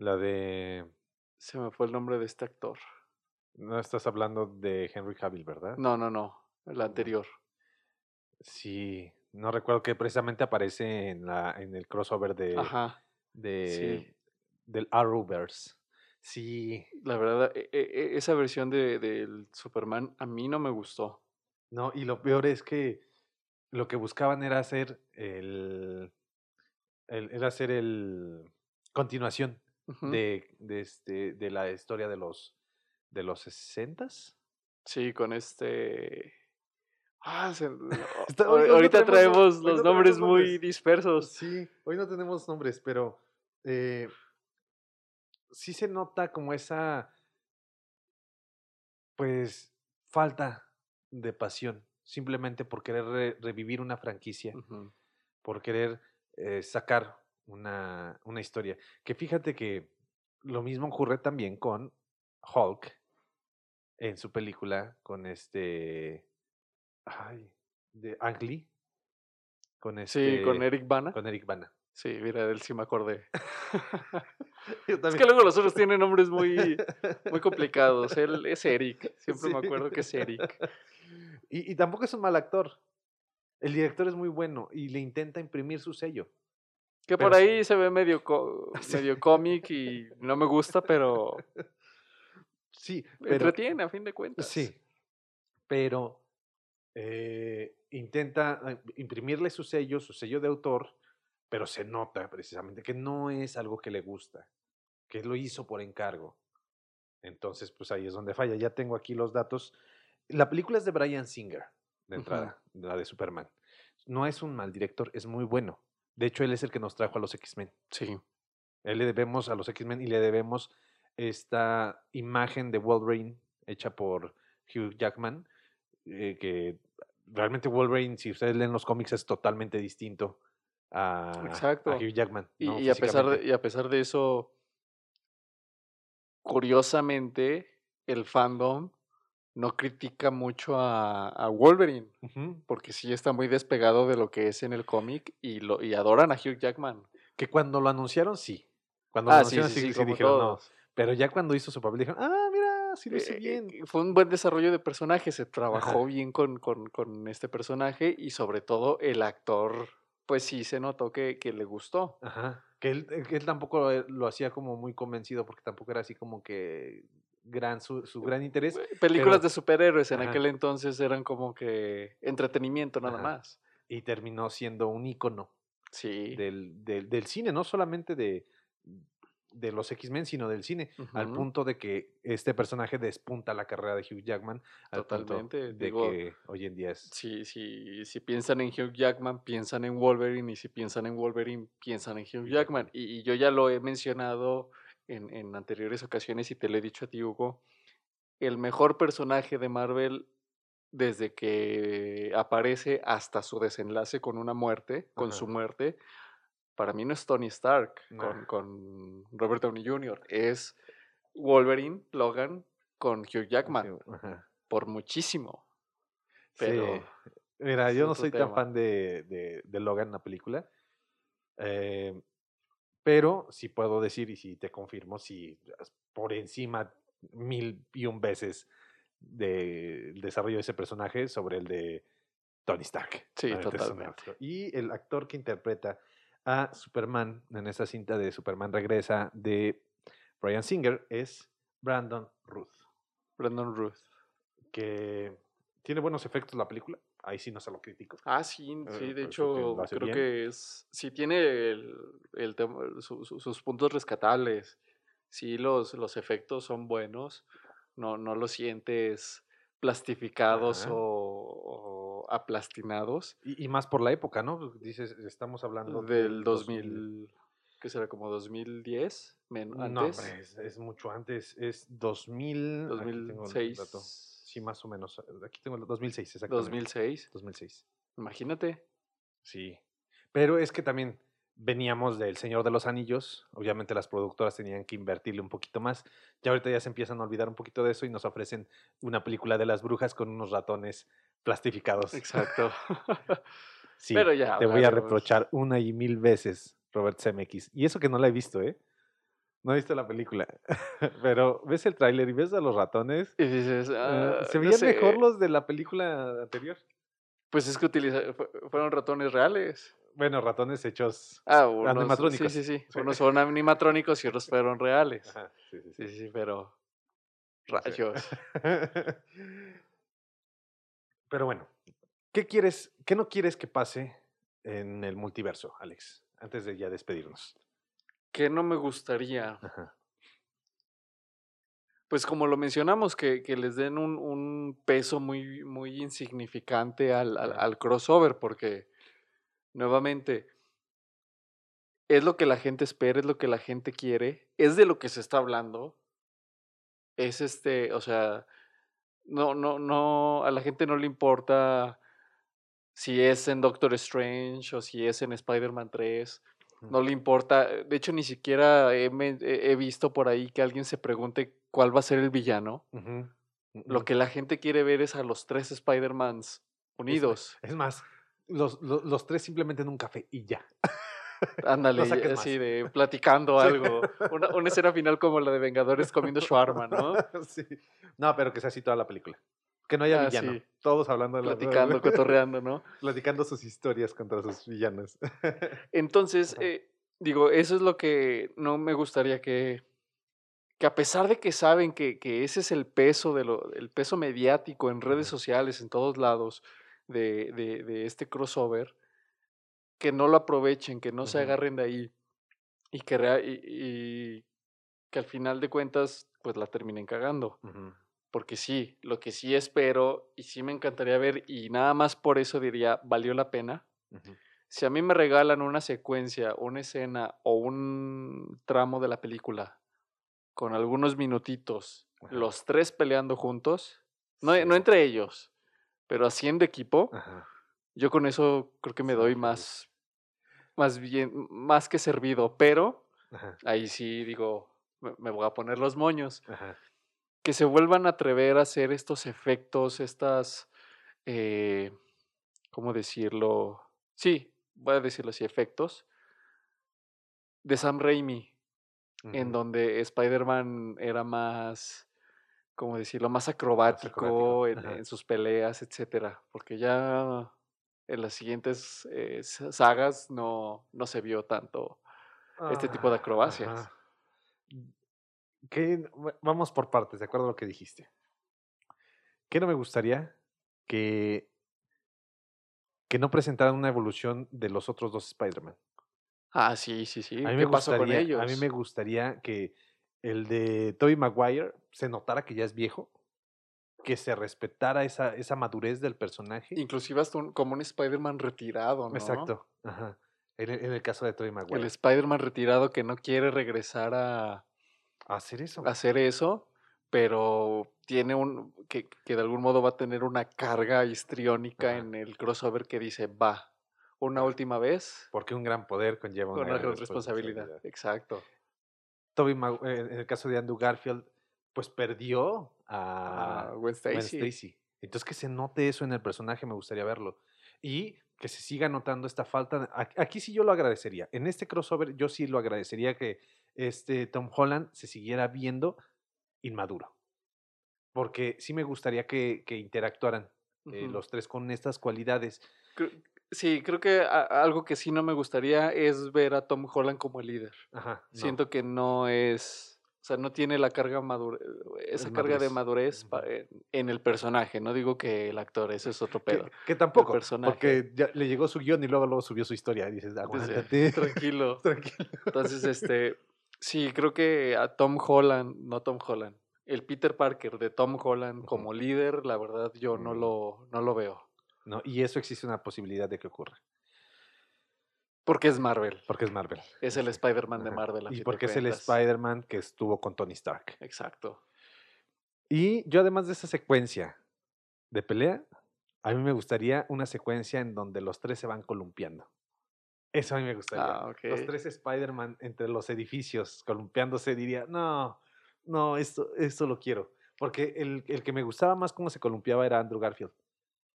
La de. Se me fue el nombre de este actor. No estás hablando de Henry Cavill, ¿verdad? No, no, no, la anterior. Sí, no recuerdo que precisamente aparece en la en el crossover de, Ajá, de del Arrowverse. Sí, la verdad, e- e- esa versión de, del Superman a mí no me gustó. no, y lo peor es que lo que buscaban era hacer el, el- era hacer el continuación De, de este de la historia de los de los 60s. Sí, con este. Ah, se- hoy- hoy ahorita no- traemos no los nombres muy nombres. dispersos. Sí, hoy no tenemos nombres, pero eh, sí se nota como esa, pues, falta de pasión, simplemente por querer re- revivir una franquicia, por querer eh, sacar una, una historia. Que fíjate que lo mismo ocurre también con Hulk en su película, con este, ay, de Ang Lee, con este, Sí, con Eric Bana. con Eric Bana. Sí, mira, de él sí me acordé. Es que luego los otros tienen nombres muy, muy complicados. Él es Eric. Siempre me acuerdo que es Eric. Y, y tampoco es un mal actor. El director es muy bueno y le intenta imprimir su sello. Que Pero por sí. ahí se ve medio, Sí. medio cómic y no me gusta, pero Sí, pero, entretiene a fin de cuentas. sí, pero eh, intenta eh, imprimirle su sello, su sello de autor, pero se nota precisamente que no es algo que le gusta, que lo hizo por encargo. Entonces, pues ahí es donde falla. Ya tengo aquí los datos. La película es de Brian Singer, de entrada, la de Superman. No es un mal director, es muy bueno. De hecho, él es el que nos trajo a los X-Men. Sí. Él le debemos a los X-Men y le debemos esta imagen de Wolverine hecha por Hugh Jackman, eh, que realmente Wolverine, si ustedes leen los cómics, es totalmente distinto a. Hugh Jackman. Y, ¿no? y a pesar de, y a pesar de eso, curiosamente, el fandom no critica mucho a, a Wolverine, porque sí está muy despegado de lo que es en el cómic y, lo, y adoran a Hugh Jackman. Que cuando lo anunciaron, sí. Cuando lo Ah, anunciaron, sí, sí, sí, sí como dijeron no. Pero ya cuando hizo su papel, dijeron, ah, mira, sí lo hizo Eh, bien. eh, Fue un buen desarrollo de personaje, se trabajó bien con, con, con este personaje y sobre todo el actor, pues sí se notó que, que le gustó. Ajá. Que él, que él tampoco eh, lo hacía como muy convencido, porque tampoco era así como que gran su, su gran interés. Eh, Películas pero- de superhéroes en Ajá. aquel entonces eran como que entretenimiento nada Ajá. más. Y terminó siendo un ícono Sí. del, del, del cine, no solamente de, de los X-Men, sino del cine, al punto de que este personaje despunta la carrera de Hugh Jackman, al punto Totalmente, de digo, que hoy en día es... Si, si, si piensan en Hugh Jackman, piensan en Wolverine, y si piensan en Wolverine, piensan en Hugh Jackman. Jackman. Y, y yo ya lo he mencionado en, en anteriores ocasiones y te lo he dicho a ti, Hugo. El mejor personaje de Marvel desde que aparece hasta su desenlace con una muerte, con Ajá. su muerte, para mí no es Tony Stark con, con Robert Downey Jr., es Wolverine, Logan con Hugh Jackman, ajá. por muchísimo. Sí. Pero Mira, yo no soy tan fan de, de, de Logan, la película. eh, pero sí puedo decir, y sí te confirmo, sí, es por encima mil y un veces del desarrollo de ese personaje sobre el de Tony Stark. Sí, totalmente. Y el actor que interpreta a Superman en esa cinta de Superman Regresa de Brian Singer es Brandon Ruth, Brandon Ruth. que tiene buenos efectos la película. Ahí sí no se lo critico. Ah, sí, Eh, sí, de hecho, creo bien. que es, sí tiene el, el tema- su- su- sus puntos rescatables, sí, los, los efectos son buenos, no, no lo sientes plastificados Ajá. o, o aplastinados Y, y más por la época, ¿no? Pues Dices, estamos hablando del 2000, ¿qué será? Como 2010, men- No, antes, hombre, es, es mucho antes. Es 2000. aquí tengo el 2006, dato. Sí, más o menos. Aquí tengo el 2006, exactamente. 2006, 2006. imagínate. Sí. Pero es que también veníamos del Señor de los Anillos. Obviamente las productoras tenían que invertirle un poquito más. Ya ahorita ya se empiezan a olvidar un poquito de eso y nos ofrecen una película de las brujas con unos ratones plastificados. Exacto. Sí, Pero ya te voy a reprochar una y mil veces, Robert Zemeckis. Y eso que no la he visto, ¿eh? No he visto la película. Pero ves el tráiler y ves a los ratones. Y dices, eh, "Ah, se no veían sé". mejor los de la película anterior. Pues es que utiliza, fueron ratones reales. Bueno, ratones hechos. Ah, unos, Animatrónicos. Sí, sí, sí. Sí. Unos fueron animatrónicos y otros fueron reales. Ajá, sí, sí, Sí, sí. sí, pero. Rayos. Pero bueno, ¿qué quieres, qué no quieres que pase en el multiverso, Alex? Antes de ya despedirnos. ¿Qué no me gustaría? Ajá. Pues como lo mencionamos, que, que les den un, un peso muy, muy insignificante al, al, al crossover, porque nuevamente es lo que la gente espera, es lo que la gente quiere, es de lo que se está hablando. Es este, o sea, no, no, no, a la gente no le importa si es en Doctor Strange o si es en Spider-Man 3. No le importa. De hecho, ni siquiera he, visto por ahí que alguien se pregunte cuál va a ser el villano. Lo que la gente quiere ver es a los tres Spider-Mans unidos. Es más, los, los, los tres simplemente en un café y ya. Ándale, así más. de platicando algo. Una, una escena final como la de Vengadores comiendo shawarma, ¿no? Sí. No, pero que sea así toda la película. Que no haya Ah, villano. sí. Todos hablando de la- Platicando, cotorreando, ¿no? platicando sus historias contra sus villanos. Entonces, eh, digo, eso es lo que no me gustaría que, que a pesar de que saben que, que ese es el peso de lo, el peso mediático en redes sociales, en todos lados, de, de, de este crossover, que no lo aprovechen, que no se agarren de ahí y que, y, y que al final de cuentas, pues la terminen cagando. Porque sí, lo que sí espero y sí me encantaría ver y nada más por eso diría, valió la pena. Si a mí me regalan una secuencia, una escena o un tramo de la película con algunos minutitos, los tres peleando juntos, no, no Sí. entre ellos, pero haciendo equipo, yo con eso creo que me doy más, más bien, más que servido, pero ahí sí digo, me, me voy a poner los moños. Que se vuelvan a atrever a hacer estos efectos, estas, eh, ¿cómo decirlo? Sí, voy a decirlo así, efectos de Sam Raimi, en donde Spider-Man era más, ¿cómo decirlo? Más acrobático, acrobático, en, sus peleas, etcétera, porque ya en las siguientes eh, sa- sagas no, no se vio tanto este tipo de Ah, acrobacias. ajá. ¿Qué- va- Vamos por partes, de acuerdo a lo que dijiste. ¿Qué no me gustaría? Que, que no presentaran una evolución de los otros dos Spider-Man. Ah, sí, sí, sí. A mí ¿Qué me pasó con gustaría, ellos? a mí me gustaría que el de Tobey Maguire se notara que ya es viejo, que se respetara esa, esa madurez del personaje. Inclusive hasta un- como un Spider-Man retirado, ¿no? Exacto. Ajá. En, el- en el caso de Tobey El Maguire. Spider-Man retirado que no quiere regresar a, Hacer eso. a hacer eso, pero tiene un que, que de algún modo va a tener una carga histriónica Ajá. en el crossover que dice va una última vez Porque un gran poder conlleva con una una gran gran responsabilidad. Exacto. Tobey Mag- eh, en el caso de Andrew Garfield, pues perdió a Gwen Gwen Stacy. Entonces que se note eso en el personaje me gustaría verlo. Y que se siga notando esta falta. Aquí sí yo lo agradecería. En este crossover yo sí lo agradecería que este Tom Holland se siguiera viendo inmaduro. Porque sí me gustaría que, que interactuaran eh, Ujú. los tres con estas cualidades. Cre- Sí, creo que a- algo que sí no me gustaría es ver a Tom Holland como el líder. Ajá. no. Siento que no es, o sea, no tiene la carga madure, esa El carga de madurez. madurez pa- Ujú. en, el personaje. No digo que el actor, ese es otro Que, pedo. que tampoco, personaje. porque ya le llegó su guion y luego, luego subió su historia. Y dices, Dice, aguántate. tranquilo. Tranquilo. Entonces, este, sí, creo que a Tom Holland, no Tom Holland, el Peter Parker de Tom Holland como líder, la verdad yo no Mm. lo, no lo veo. ¿no? Y eso existe una posibilidad de que ocurra, Porque es Marvel. porque es Marvel. Es el Spider-Man de. Marvel. a Y porque es el. Spider-Man que estuvo con Tony Stark. Exacto. Y yo además de esa secuencia de pelea, a mí me gustaría una secuencia en donde los tres se van columpiando. Eso a mí me gustaría. Ah. Los tres Spider-Man entre los edificios columpiándose diría, no, no, esto, esto lo quiero. Porque el, el que me gustaba más cómo se columpiaba era Andrew Garfield.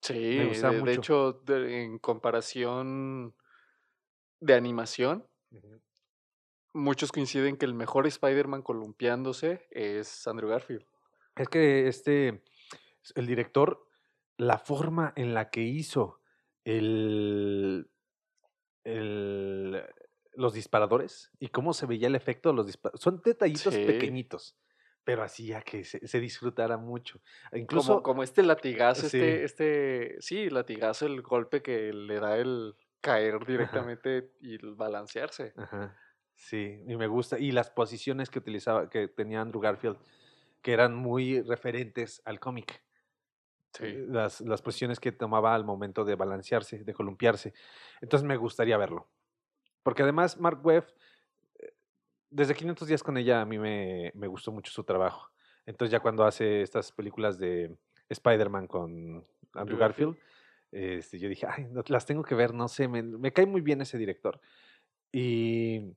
Sí, de, hecho, de- en comparación de animación, muchos coinciden que el mejor Spider-Man columpiándose es Andrew Garfield. Es que este, el director, la forma en la que hizo el, el- los disparadores y cómo se veía el efecto de los disparadores, son detallitos Sí. pequeñitos, pero hacía que se, se disfrutara mucho. Como, Incluso, como este latigazo, Sí. este, este, sí, latigazo, el golpe que le da el caer directamente y balancearse. Ajá, sí, y me gusta. Y las posiciones que utilizaba, que tenía Andrew Garfield, que eran muy referentes al cómic. Sí. eh, las, las posiciones que tomaba al momento de balancearse, de columpiarse. Entonces me gustaría verlo. Porque además Mark Webb, eh, desde 500 días con ella, a mí me, me gustó mucho su trabajo. Entonces ya cuando hace estas películas de Spider-Man con Andrew Garfield. Garfield, este, yo dije, ay, no, las tengo que ver, no sé, me, me cae muy bien ese director. Y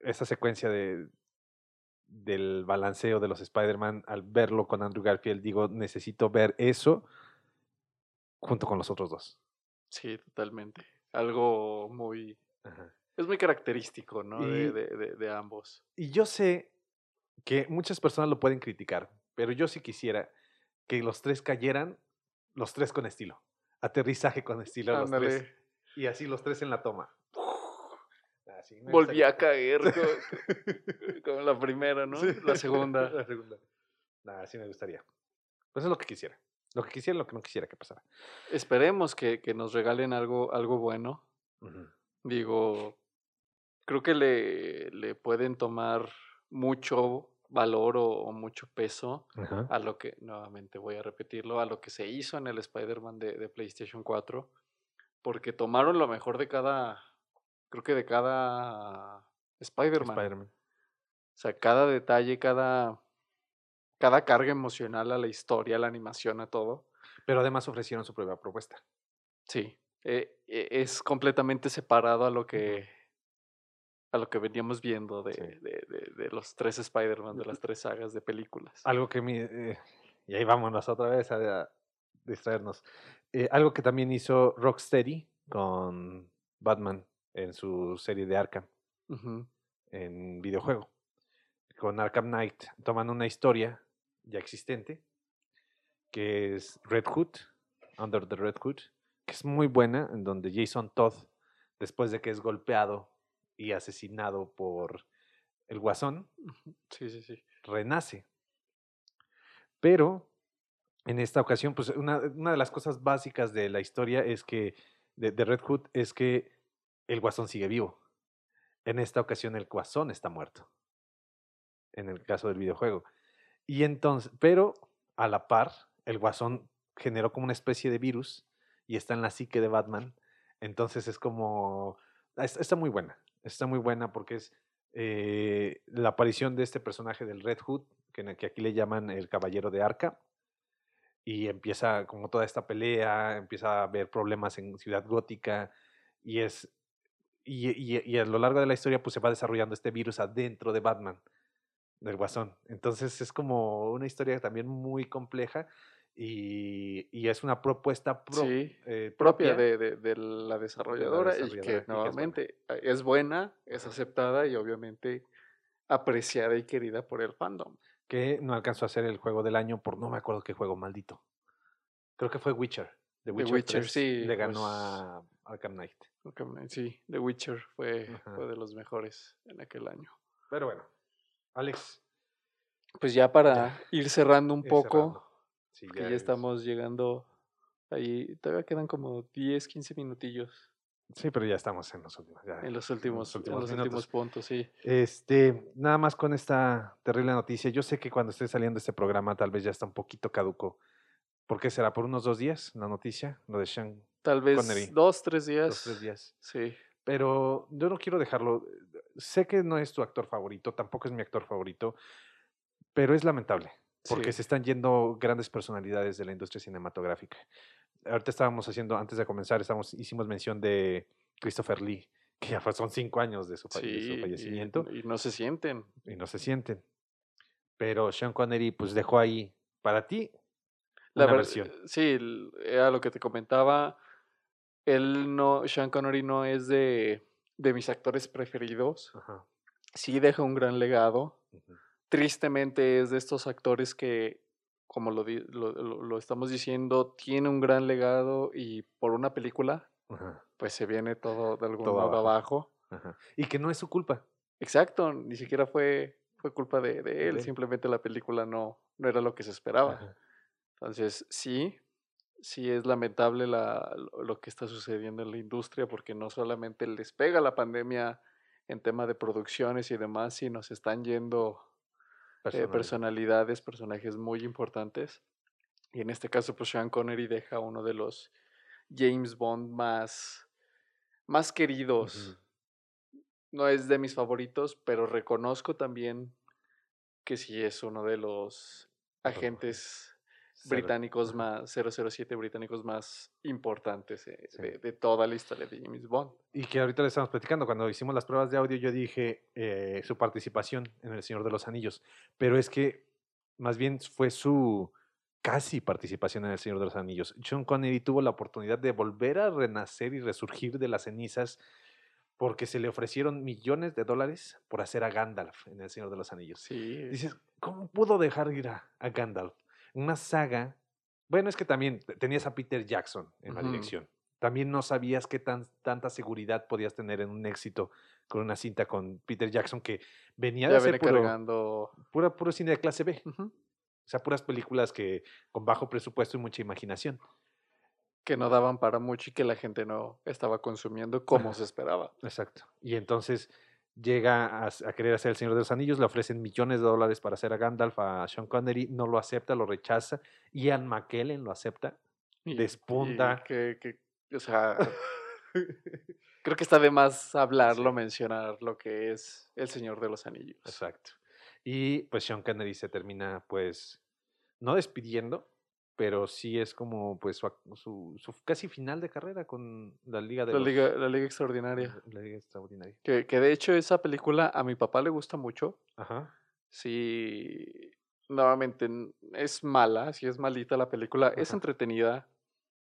esa secuencia de, del balanceo de los Spider-Man, al verlo con Andrew Garfield, digo, necesito ver eso junto con los otros dos. Sí, totalmente. Algo muy, Ajá. es muy característico, ¿no? De, Y- de, de- de ambos. Y yo sé que muchas personas lo pueden criticar, pero yo sí quisiera que los tres cayeran, los tres con estilo. Aterrizaje con estilo, los tres. Y así los tres en la toma. Así, me Volví a caer co- como la primera, ¿no? Sí. La segunda. La segunda. Nah, sí me gustaría. Pues es lo que quisiera. Lo que quisiera y lo que no quisiera que pasara. Esperemos que, que nos regalen algo, algo bueno. Digo, creo que le, le pueden tomar mucho valor o, o mucho peso a lo que, nuevamente voy a repetirlo, a lo que se hizo en el Spider-Man de, de PlayStation 4, porque tomaron lo mejor de cada, creo que de cada Spider-Man. Spider-Man. O sea, cada detalle, cada, cada carga emocional a la historia, a la animación, a todo. Pero además ofrecieron su propia propuesta. Sí, eh, eh, es completamente separado a lo que a lo que veníamos viendo de, Sí. de- de- de los tres Spider-Man, de las tres sagas de películas. Algo que mi. eh, y ahí vámonos otra vez a, a distraernos. Eh, algo que también hizo Rocksteady con Batman en su serie de Arkham en videojuego. Con Arkham Knight toman una historia ya existente que es Red Hood, Under the Red Hood, que es muy buena, en donde Jason Todd, después de que es golpeado y asesinado por el Guasón, Sí, sí, sí. renace. Pero en esta ocasión, pues una, una de las cosas básicas de la historia es que, de, de Red Hood, es que el Guasón sigue vivo. En esta ocasión el Guasón está muerto. En el caso del videojuego. Y entonces, pero a la par, el Guasón generó como una especie de virus y está en la psique de Batman. Entonces es como. es- Está muy buena. Está muy buena porque es eh, la aparición de este personaje del Red Hood, que, que aquí le llaman el Caballero de Arca. Y empieza como toda esta pelea, empieza a haber problemas en Ciudad Gótica. Y es. Y, y- y a lo largo de la historia, pues se va desarrollando este virus adentro de Batman, del Guasón. Entonces es como una historia también muy compleja. Y, y es una propuesta pro- Sí, eh, propia de, de- de la desarrolladora, desarrolladora, y que que es buena. nuevamente eh, es buena, es aceptada y obviamente apreciada y querida por el fandom. que no alcanzó a ser el juego del año por no me acuerdo qué juego maldito. Creo que fue Witcher. The Witcher, Witcher, 3 sí, le ganó pues a Arkham Knight. Arkham Knight, Sí, The Witcher fue, fue de los mejores en aquel año. Pero bueno, Alex. Pues ya para ir cerrando un ir poco, cerrando. Sí, que ya es- estamos llegando ahí, todavía quedan como 10, 15 minutillos. Sí, pero ya estamos en los últimos. ya, En los últimos, en últimos los minutos. últimos puntos, sí. Este, nada más con esta terrible noticia. Yo sé que cuando esté saliendo este programa tal vez ya está un poquito caduco. ¿Por qué será? ¿Por unos dos días la noticia? Lo de Sean, Tal vez Connery. dos, tres días. dos, tres días. Sí. Pero yo no quiero dejarlo. Sé que no es tu actor favorito, tampoco es mi actor favorito, pero es lamentable porque sí. se están yendo grandes personalidades de la industria cinematográfica. Ahorita estábamos haciendo, antes de comenzar, estamos, hicimos mención de Christopher Lee, que ya son cinco años de su, falle- de su Sí, y- fallecimiento Y, no se sienten. y no se sienten. Pero Sean Connery, pues dejó ahí para ti La una versión. Sí, era lo que te comentaba. Él no, Sean Connery no es de, de mis actores preferidos. Ajá, Sí deja un gran legado. Tristemente es de estos actores que, como lo, di- lo, lo- estamos diciendo, tiene un gran legado y por una película, pues se viene todo de algún Todo modo abajo. Y que no es su culpa. Exacto, ni siquiera fue, fue culpa de, de él, De simplemente la película no, no era lo que se esperaba. Ajá. Entonces, sí, sí es lamentable la, lo que está sucediendo en la industria porque no solamente les pega la pandemia en tema de producciones y demás, sino se están yendo eh, Personal. personalidades, personajes muy importantes. Y en este caso, pues Sean Connery deja uno de los James Bond más, más queridos. No es de mis favoritos, pero reconozco también que sí es uno de los agentes. Británicos más, 007 británicos más importantes eh, Sí. de, de toda la historia de James Bond. Y que ahorita le estamos platicando, cuando hicimos las pruebas de audio, yo dije eh, su participación en El Señor de los Anillos, pero es que más bien fue su casi participación en El Señor de los Anillos. Sean Connery tuvo la oportunidad de volver a renacer y resurgir de las cenizas porque se le ofrecieron millones de dólares por hacer a Gandalf en El Señor de los Anillos. Sí, Dices, ¿cómo pudo dejar ir a, a Gandalf? Una saga. Bueno, es que también te- tenías a Peter Jackson en la dirección. También no sabías qué tan, tanta seguridad podías tener en un éxito con una cinta con Peter Jackson que venía de ya viene puro, cargando. pura, puro cine de clase B. O sea, puras películas que con bajo presupuesto y mucha imaginación. que no daban para mucho y que la gente no estaba consumiendo como se esperaba. Exacto. Y entonces llega a, querer hacer El Señor de los Anillos, le ofrecen millones de dólares para hacer a Gandalf, a Sean Connery, no lo acepta, lo rechaza. Ian McKellen lo acepta. Y- Despunta. y que, que, o sea, creo que está de más hablarlo, mencionar lo que es El Señor de los Anillos. Exacto. Y pues Sean Connery se termina pues no despidiendo, pero sí es como pues su, su- su casi final de carrera con la Liga de La los- Liga, la Liga Extraordinaria. La Liga Extraordinaria. Que, que de hecho esa película a mi papá le gusta mucho. Ajá. Sí, nuevamente es mala, sí es malita la película, es entretenida.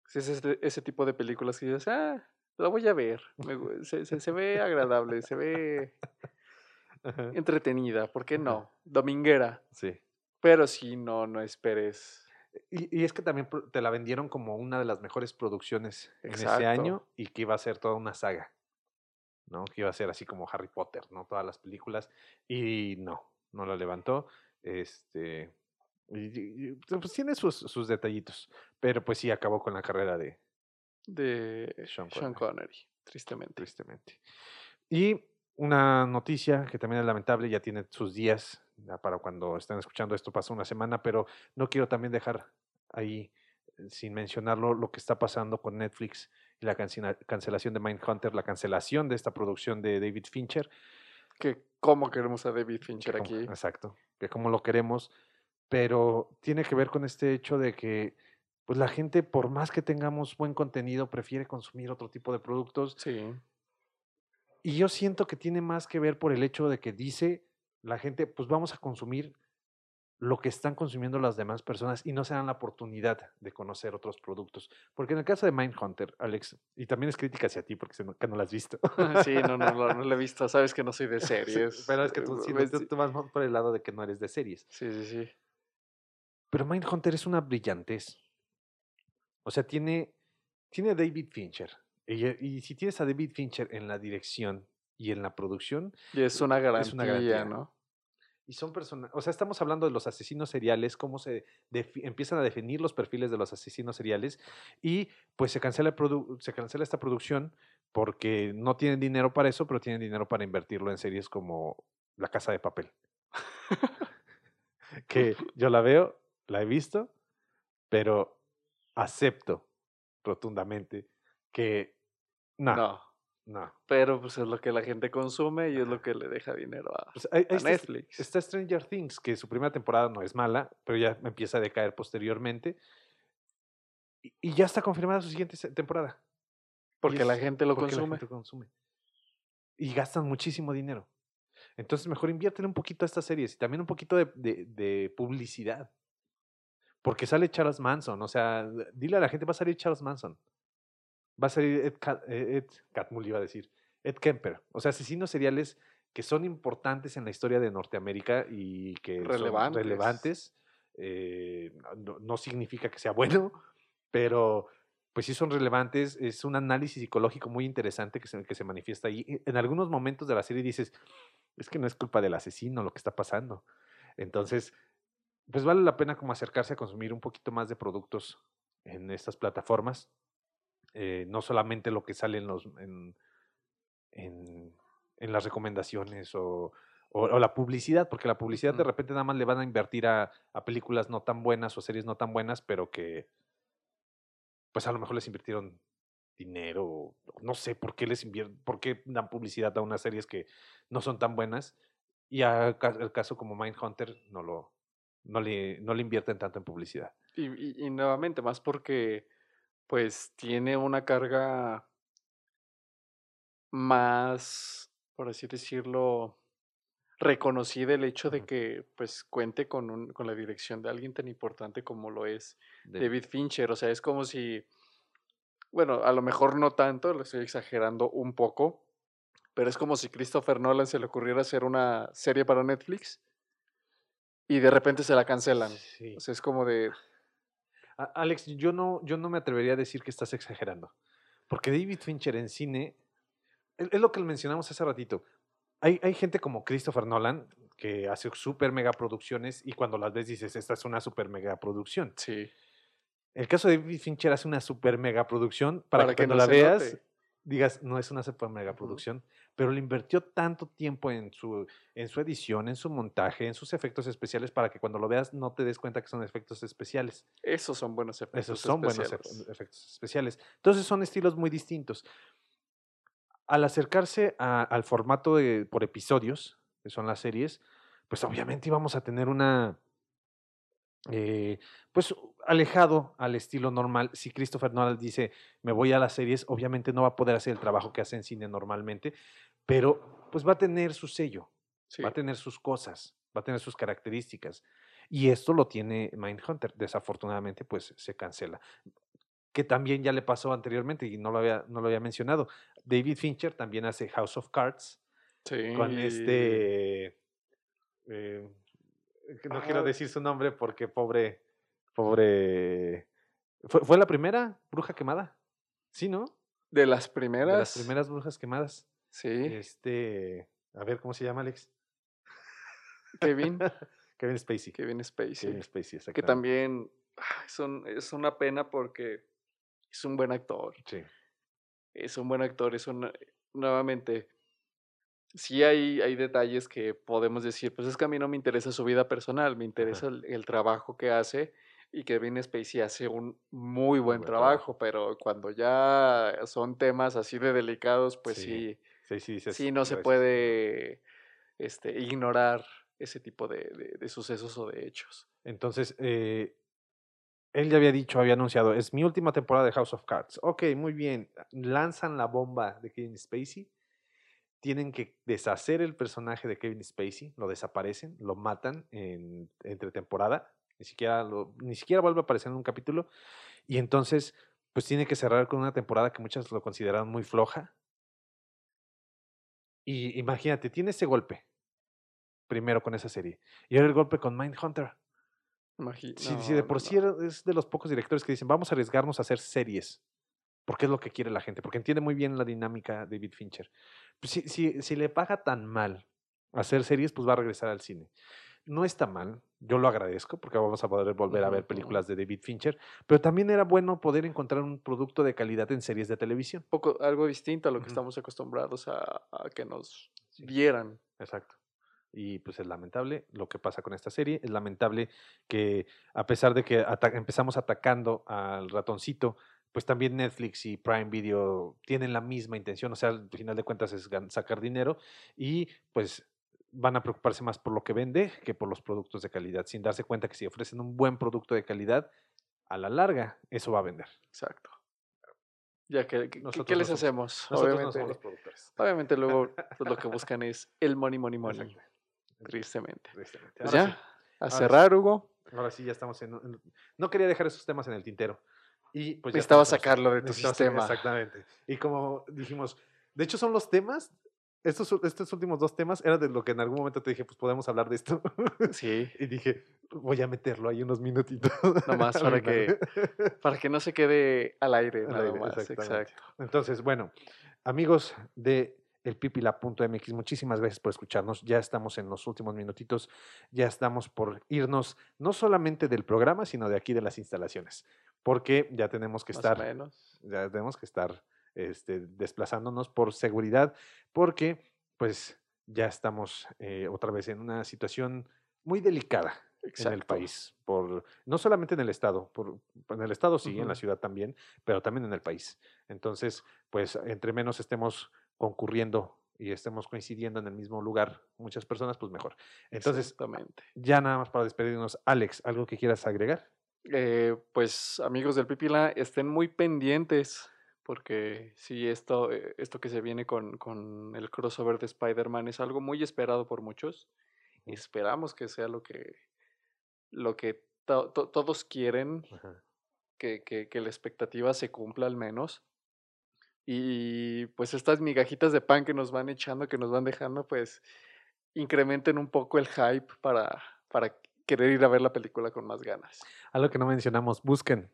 Sí, Es ese, ese tipo de películas que dices, ah, la voy a ver. me se, se- se ve agradable, se ve Ajá. entretenida, ¿por qué no? Dominguera. Sí. Pero sí, no, no esperes. Y, y es que también te la vendieron como una de las mejores producciones en ese año y que iba a ser toda una saga, ¿no? Que iba a ser así como Harry Potter, ¿no? Todas las películas. Y no, no la levantó. Este. y- y- y, pues tiene sus, sus detallitos, pero pues sí acabó con la carrera de De Sean. Connery, tristemente. tristemente. Y una noticia que también es lamentable, ya tiene sus días, ya para cuando estén escuchando esto pasó una semana, pero no quiero también dejar ahí eh, sin mencionarlo lo que está pasando con Netflix y la cancela- cancelación de Mindhunter, la cancelación de esta producción de David Fincher. Que cómo queremos a David Fincher aquí. exacto, que como lo queremos, pero tiene que ver con este hecho de que pues la gente, por más que tengamos buen contenido, prefiere consumir otro tipo de productos Sí, Y yo siento que tiene más que ver por el hecho de que dice la gente, pues vamos a consumir lo que están consumiendo las demás personas y no se dan la oportunidad de conocer otros productos. Porque en el caso de Mindhunter, Alex, y también es crítica hacia ti porque no, que no la has visto. sí, no, no, no, no lo he visto. Sabes que no soy de Sí, series. Pero es que tú, eh, sí, ves- tú- tú vas por el lado de que no eres de series. Sí, sí, sí. Pero Mindhunter es una brillantez. O sea, tiene, tiene David Fincher. Y, y si tienes a David Fincher en la dirección y en la producción, Y es una garantía, Es una garantía. ¿no? Y son personas, o sea, estamos hablando de los asesinos seriales, cómo se empiezan a definir los perfiles de los asesinos seriales y pues se cancela, se cancela esta producción porque no tienen dinero para eso, pero tienen dinero para invertirlo en series como La Casa de Papel. que yo la veo, la he visto, pero acepto rotundamente que no, No, no. pero pues es lo que la gente consume y es lo que le deja dinero a, Pues, a Netflix. Está Stranger Things, que su primera temporada no es mala, pero ya empieza a decaer posteriormente. Y, y ya está confirmada su siguiente temporada. porque la gente lo la consume. gente consume. Y gastan muchísimo dinero. Entonces, mejor inviértele un poquito a estas series y también un poquito de, de- de publicidad. Porque sale Charles Manson. O sea, dile a la gente, va a salir Charles Manson. Va a salir Ed, eh, Ed Catmull, iba a decir. Ed Kemper. O sea, asesinos seriales que son importantes en la historia de Norteamérica y que son Relevantes. relevantes. Eh, no, no significa que sea bueno, pero pues sí son relevantes. Es un análisis psicológico muy interesante que se, que se manifiesta ahí. Y En algunos momentos de la serie dices, es que no es culpa del asesino lo que está pasando. Entonces, pues vale la pena como acercarse a consumir un poquito más de productos en estas plataformas. Eh, no solamente lo que sale en, los, en, en, en las recomendaciones o, o, o la publicidad, porque la publicidad de repente nada más le van a invertir a, a películas no tan buenas o series no tan buenas, pero que pues a lo mejor les invirtieron dinero, no sé por qué les invierten, por qué dan publicidad a unas series que no son tan buenas y a ca- el caso como Mindhunter no lo no le, no le invierten tanto en publicidad. Y, y- y nuevamente, más porque pues tiene una carga más, por así decirlo, reconocida el hecho de que pues cuente con, un, con la dirección de alguien tan importante como lo es De- David Fincher. O sea, es como si, bueno, a lo mejor no tanto, lo estoy exagerando un poco, pero es como si Christopher Nolan se le ocurriera hacer una serie para Netflix y de repente se la cancelan. Sí. O sea, es como de, A- Alex, yo no, yo no me atrevería a decir que estás exagerando, porque David Fincher en cine, es lo que mencionamos hace ratito, hay, hay gente como Christopher Nolan que hace super mega producciones y cuando las ves dices, esta es una super mega producción. sí. El caso de David Fincher hace una super mega producción para, Para que, que cuando no la veas note. digas, no es una super mega producción, pero le invirtió tanto tiempo en su, en su edición, en su montaje, en sus efectos especiales para que cuando lo veas no te des cuenta que son efectos especiales. Esos son buenos efectos Esos son buenos especiales. efectos especiales. Entonces son estilos muy distintos. Al acercarse a- al formato de, por episodios, que son las series, pues obviamente íbamos a tener una, eh, pues alejado al estilo normal. Si Christopher Nolan dice, me voy a las series, obviamente no va a poder hacer el trabajo que hace en cine normalmente, pero pues va a tener su sello, Sí. va a tener sus cosas, va a tener sus características. Y esto lo tiene Mindhunter. Desafortunadamente, pues se cancela. Que también ya le pasó anteriormente y no lo había, no lo había mencionado. David Fincher también hace House of Cards con este. eh, no quiero decir su nombre porque pobre. Pobre. ¿Fue, fue la primera bruja quemada? Sí, ¿no? De las De primeras. las primeras brujas quemadas. Sí. Este. A ver, ¿cómo se llama, Alex? Kevin. Kevin Spacey. Kevin Spacey. Kevin Spacey, Que también es, un- es una pena porque es un buen actor. Sí. Es un buen actor. Es un. Nuevamente. Sí hay, hay detalles que podemos decir, pues es que a mí no me interesa su vida personal, me interesa el, el trabajo que hace y Kevin Spacey hace un muy buen, trabajo, pero cuando ya son temas así de delicados, pues Sí, sí, Sí, sí, dices, sí no se puede este, ignorar ese tipo de, de- de sucesos o de hechos. Entonces, eh, él ya había dicho, había anunciado, es mi última temporada de House of Cards. Ok, muy bien. Lanzan la bomba de Kevin Spacey. Tienen que deshacer el personaje de Kevin Spacey, lo desaparecen, lo matan en, entre temporada, ni siquiera, lo- ni siquiera vuelve a aparecer en un capítulo. Y entonces, pues tiene que cerrar con una temporada que muchas lo consideraron muy floja. Y imagínate, tiene ese golpe, primero con esa serie, y ahora el golpe con Mindhunter. Si, no, si de por no. sí era- es de los pocos directores que dicen, vamos a arriesgarnos a hacer series, porque es lo que quiere la gente, porque entiende muy bien la dinámica de David Fincher. Pues si, si, si le paga tan mal hacer series, pues va a regresar al cine. No está mal, yo lo agradezco porque vamos a poder volver a ver películas de David Fincher, pero también era bueno poder encontrar un producto de calidad en series de televisión. poco, algo distinto a lo que estamos acostumbrados a, a que nos Sí. vieran. Exacto. Y pues es lamentable lo que pasa con esta serie. Es lamentable que a pesar de que empezamos atacando al ratoncito, pues también Netflix y Prime Video tienen la misma intención. O sea, al final de cuentas es sacar dinero y pues van a preocuparse más por lo que vende que por los productos de calidad, sin darse cuenta que si ofrecen un buen producto de calidad, a la larga eso va a vender. Exacto. Ya que, que- Nosotros ¿qué no les somos- hacemos? Nosotros no obviamente, somos los productores. obviamente luego pues, lo que buscan es el money, money, money. Tristemente. Tristemente. Pues ya, sí. a sí. cerrar, Hugo. Ahora sí, ya estamos en, en- No quería dejar esos temas en el tintero. Y pues Necesitaba estamos sacarlo de tu sistema. Exactamente. Y como dijimos, de hecho son los temas, estos, estos últimos dos temas eran de lo que en algún momento te dije, pues podemos hablar de esto. Sí, y dije, voy a meterlo ahí unos minutitos. Nomás para que para que no se quede al aire, Al nada aire, más. exactamente. Exacto. Entonces, bueno, amigos de elpipila.mx, muchísimas gracias por escucharnos. Ya estamos en los últimos minutitos, ya estamos por irnos no solamente del programa, sino de aquí de las instalaciones, porque ya tenemos que Más o estar, menos. ya tenemos que estar este, desplazándonos por seguridad, porque pues ya estamos eh, otra vez en una situación muy delicada en el país, por, no solamente en el estado, por, en el estado sí, en la ciudad también, pero también en el país. Entonces, pues entre menos estemos concurriendo y estemos coincidiendo en el mismo lugar, muchas personas, pues mejor. Entonces, ya nada más para despedirnos, Alex, ¿algo que quieras agregar? Eh, pues amigos del Pipila, estén muy pendientes porque sí, esto, eh, esto que se viene con, con el crossover de Spider-Man es algo muy esperado por muchos. Esperamos que sea lo que, lo que to- to- todos quieren, que, que, que la expectativa se cumpla al menos. Y pues estas migajitas de pan que nos van echando, que nos van dejando, pues incrementen un poco el hype para, para querer ir a ver la película con más ganas. Algo que no mencionamos, busquen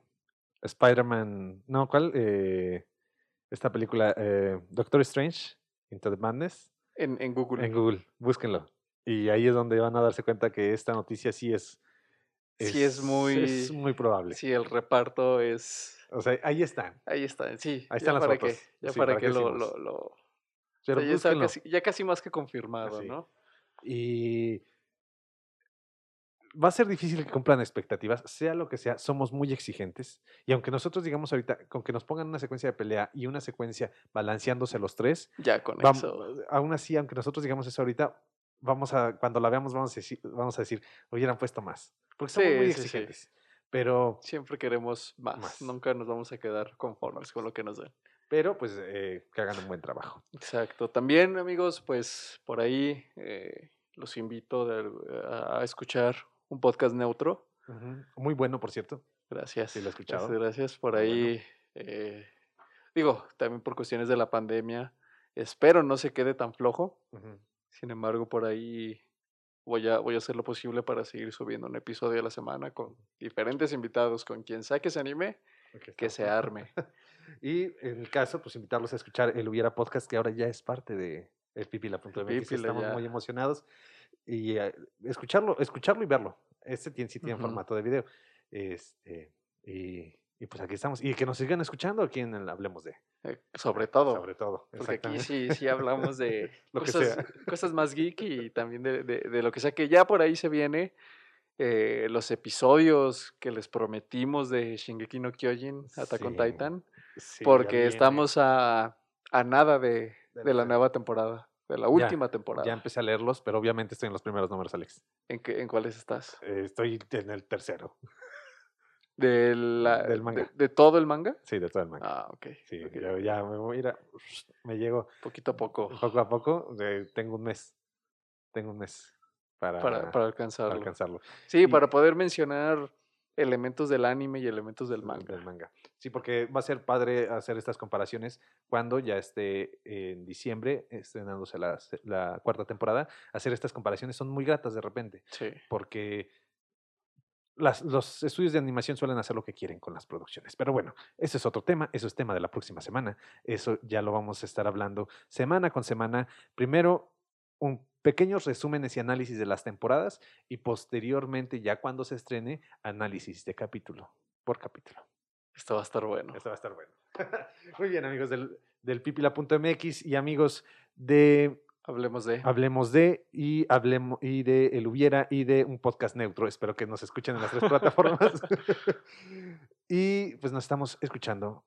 Spider-Man, no, ¿cuál? Eh, esta película, eh, Doctor Strange, Into the Madness, En, en Google. en Google, búsquenlo. Y ahí es donde van a darse cuenta que esta noticia sí es... Sí es muy- Es muy probable. Sí, el reparto es. O sea, ahí están. Ahí está, sí. Ahí ya están las para fotos. Que, ya Sí, para, ¿para que lo. lo, lo- o Pero sea, ya, está casi, ya casi más que confirmado, Así. ¿no? Y va a ser difícil que cumplan expectativas, sea lo que sea, somos muy exigentes. Y aunque nosotros digamos ahorita, con que nos pongan una secuencia de pelea y una secuencia balanceándose los tres, Ya con eso. aún así, aunque nosotros digamos eso ahorita, vamos a, cuando la veamos, vamos a decir, vamos a decir hubieran puesto más. Porque somos Sí, muy sí, sí. exigentes. Pero, Siempre queremos más. Más. Nunca nos vamos a quedar conformes con lo que nos den. pero pues eh, que hagan un buen trabajo. Exacto. También, amigos, pues por ahí eh, los invito de- a escuchar un podcast neutro. Muy bueno, por cierto. Gracias. Sí, lo he escuchado. Gracias, gracias. Por bueno. ahí, eh, digo, también por cuestiones de la pandemia, espero no se quede tan flojo. Sin embargo, por ahí voy a, voy a hacer lo posible para seguir subiendo un episodio a la semana con diferentes invitados, con quien sea que se anime, que se arme. Y en el caso, pues invitarlos a escuchar el Hubiera Podcast, que ahora ya es parte de el Pipila.mx. Pipila, Estamos ya. muy emocionados. Y eh, escucharlo, escucharlo y verlo. Este tiene, sí tiene formato de video. Este, y, y pues aquí estamos. Y que nos sigan escuchando aquí en el Hablemos de. eh, sobre todo. Sobre todo. Porque aquí sí, sí hablamos de Lo que cosas, sea. cosas más geek y también de, de- de lo que sea que ya por ahí se viene. eh, los episodios que les prometimos de Shingeki no Kyojin, Attack on Sí, Titan, Sí, porque estamos a, a nada de, De la- nueva temporada, de la Ya, última temporada. Ya empecé a leerlos, pero obviamente estoy en los primeros números, Alex. ¿En, qué- ¿En cuáles estás? Eh, estoy en el tercero. ¿De, la- Del manga. de- de todo el manga? Sí, de todo el manga. Ah, ok. sí, yo ya me voy a Me llego Poquito a poco poco a poco. eh, tengo un mes. Tengo un mes para, para, para para alcanzarlo. alcanzarlo. Sí, Y- para poder mencionar elementos del anime y elementos del manga. Del manga. Sí, porque va a ser padre hacer estas comparaciones cuando ya esté en diciembre estrenándose la, la cuarta temporada. Hacer estas comparaciones son muy gratas de repente, Sí. porque las- los estudios de animación suelen hacer lo que quieren con las producciones. Pero bueno, ese es otro tema, eso es tema de la próxima semana. Eso ya lo vamos a estar hablando semana con semana. Primero, un pequeños resúmenes y análisis de las temporadas y posteriormente, ya cuando se estrene, análisis de capítulo por capítulo. Esto va a estar bueno. Esto va a estar bueno. Muy bien, amigos del, del pipila.mx y amigos de Hablemos de. Hablemos de y hablemos y de El Hubiera y de un podcast neutro. Espero que nos escuchen en las tres plataformas. y pues nos estamos escuchando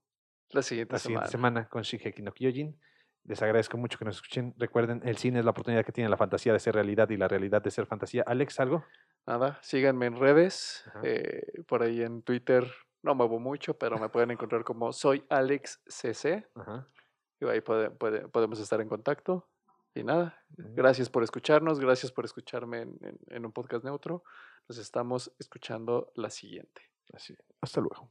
La siguiente la semana. siguiente semana con Shingeki no Kyojin. Les agradezco mucho que nos escuchen. Recuerden, el cine es la oportunidad que tiene la fantasía de ser realidad y la realidad de ser fantasía. Alex, ¿algo? Nada, síganme en redes. Eh, por ahí en Twitter no muevo mucho, pero me pueden encontrar como soy Alex CC. Ajá. Y ahí puede- puede- podemos estar en contacto. Y nada, gracias por escucharnos, gracias por escucharme en, en- en un podcast neutro. Nos estamos escuchando la siguiente. Así. Hasta luego.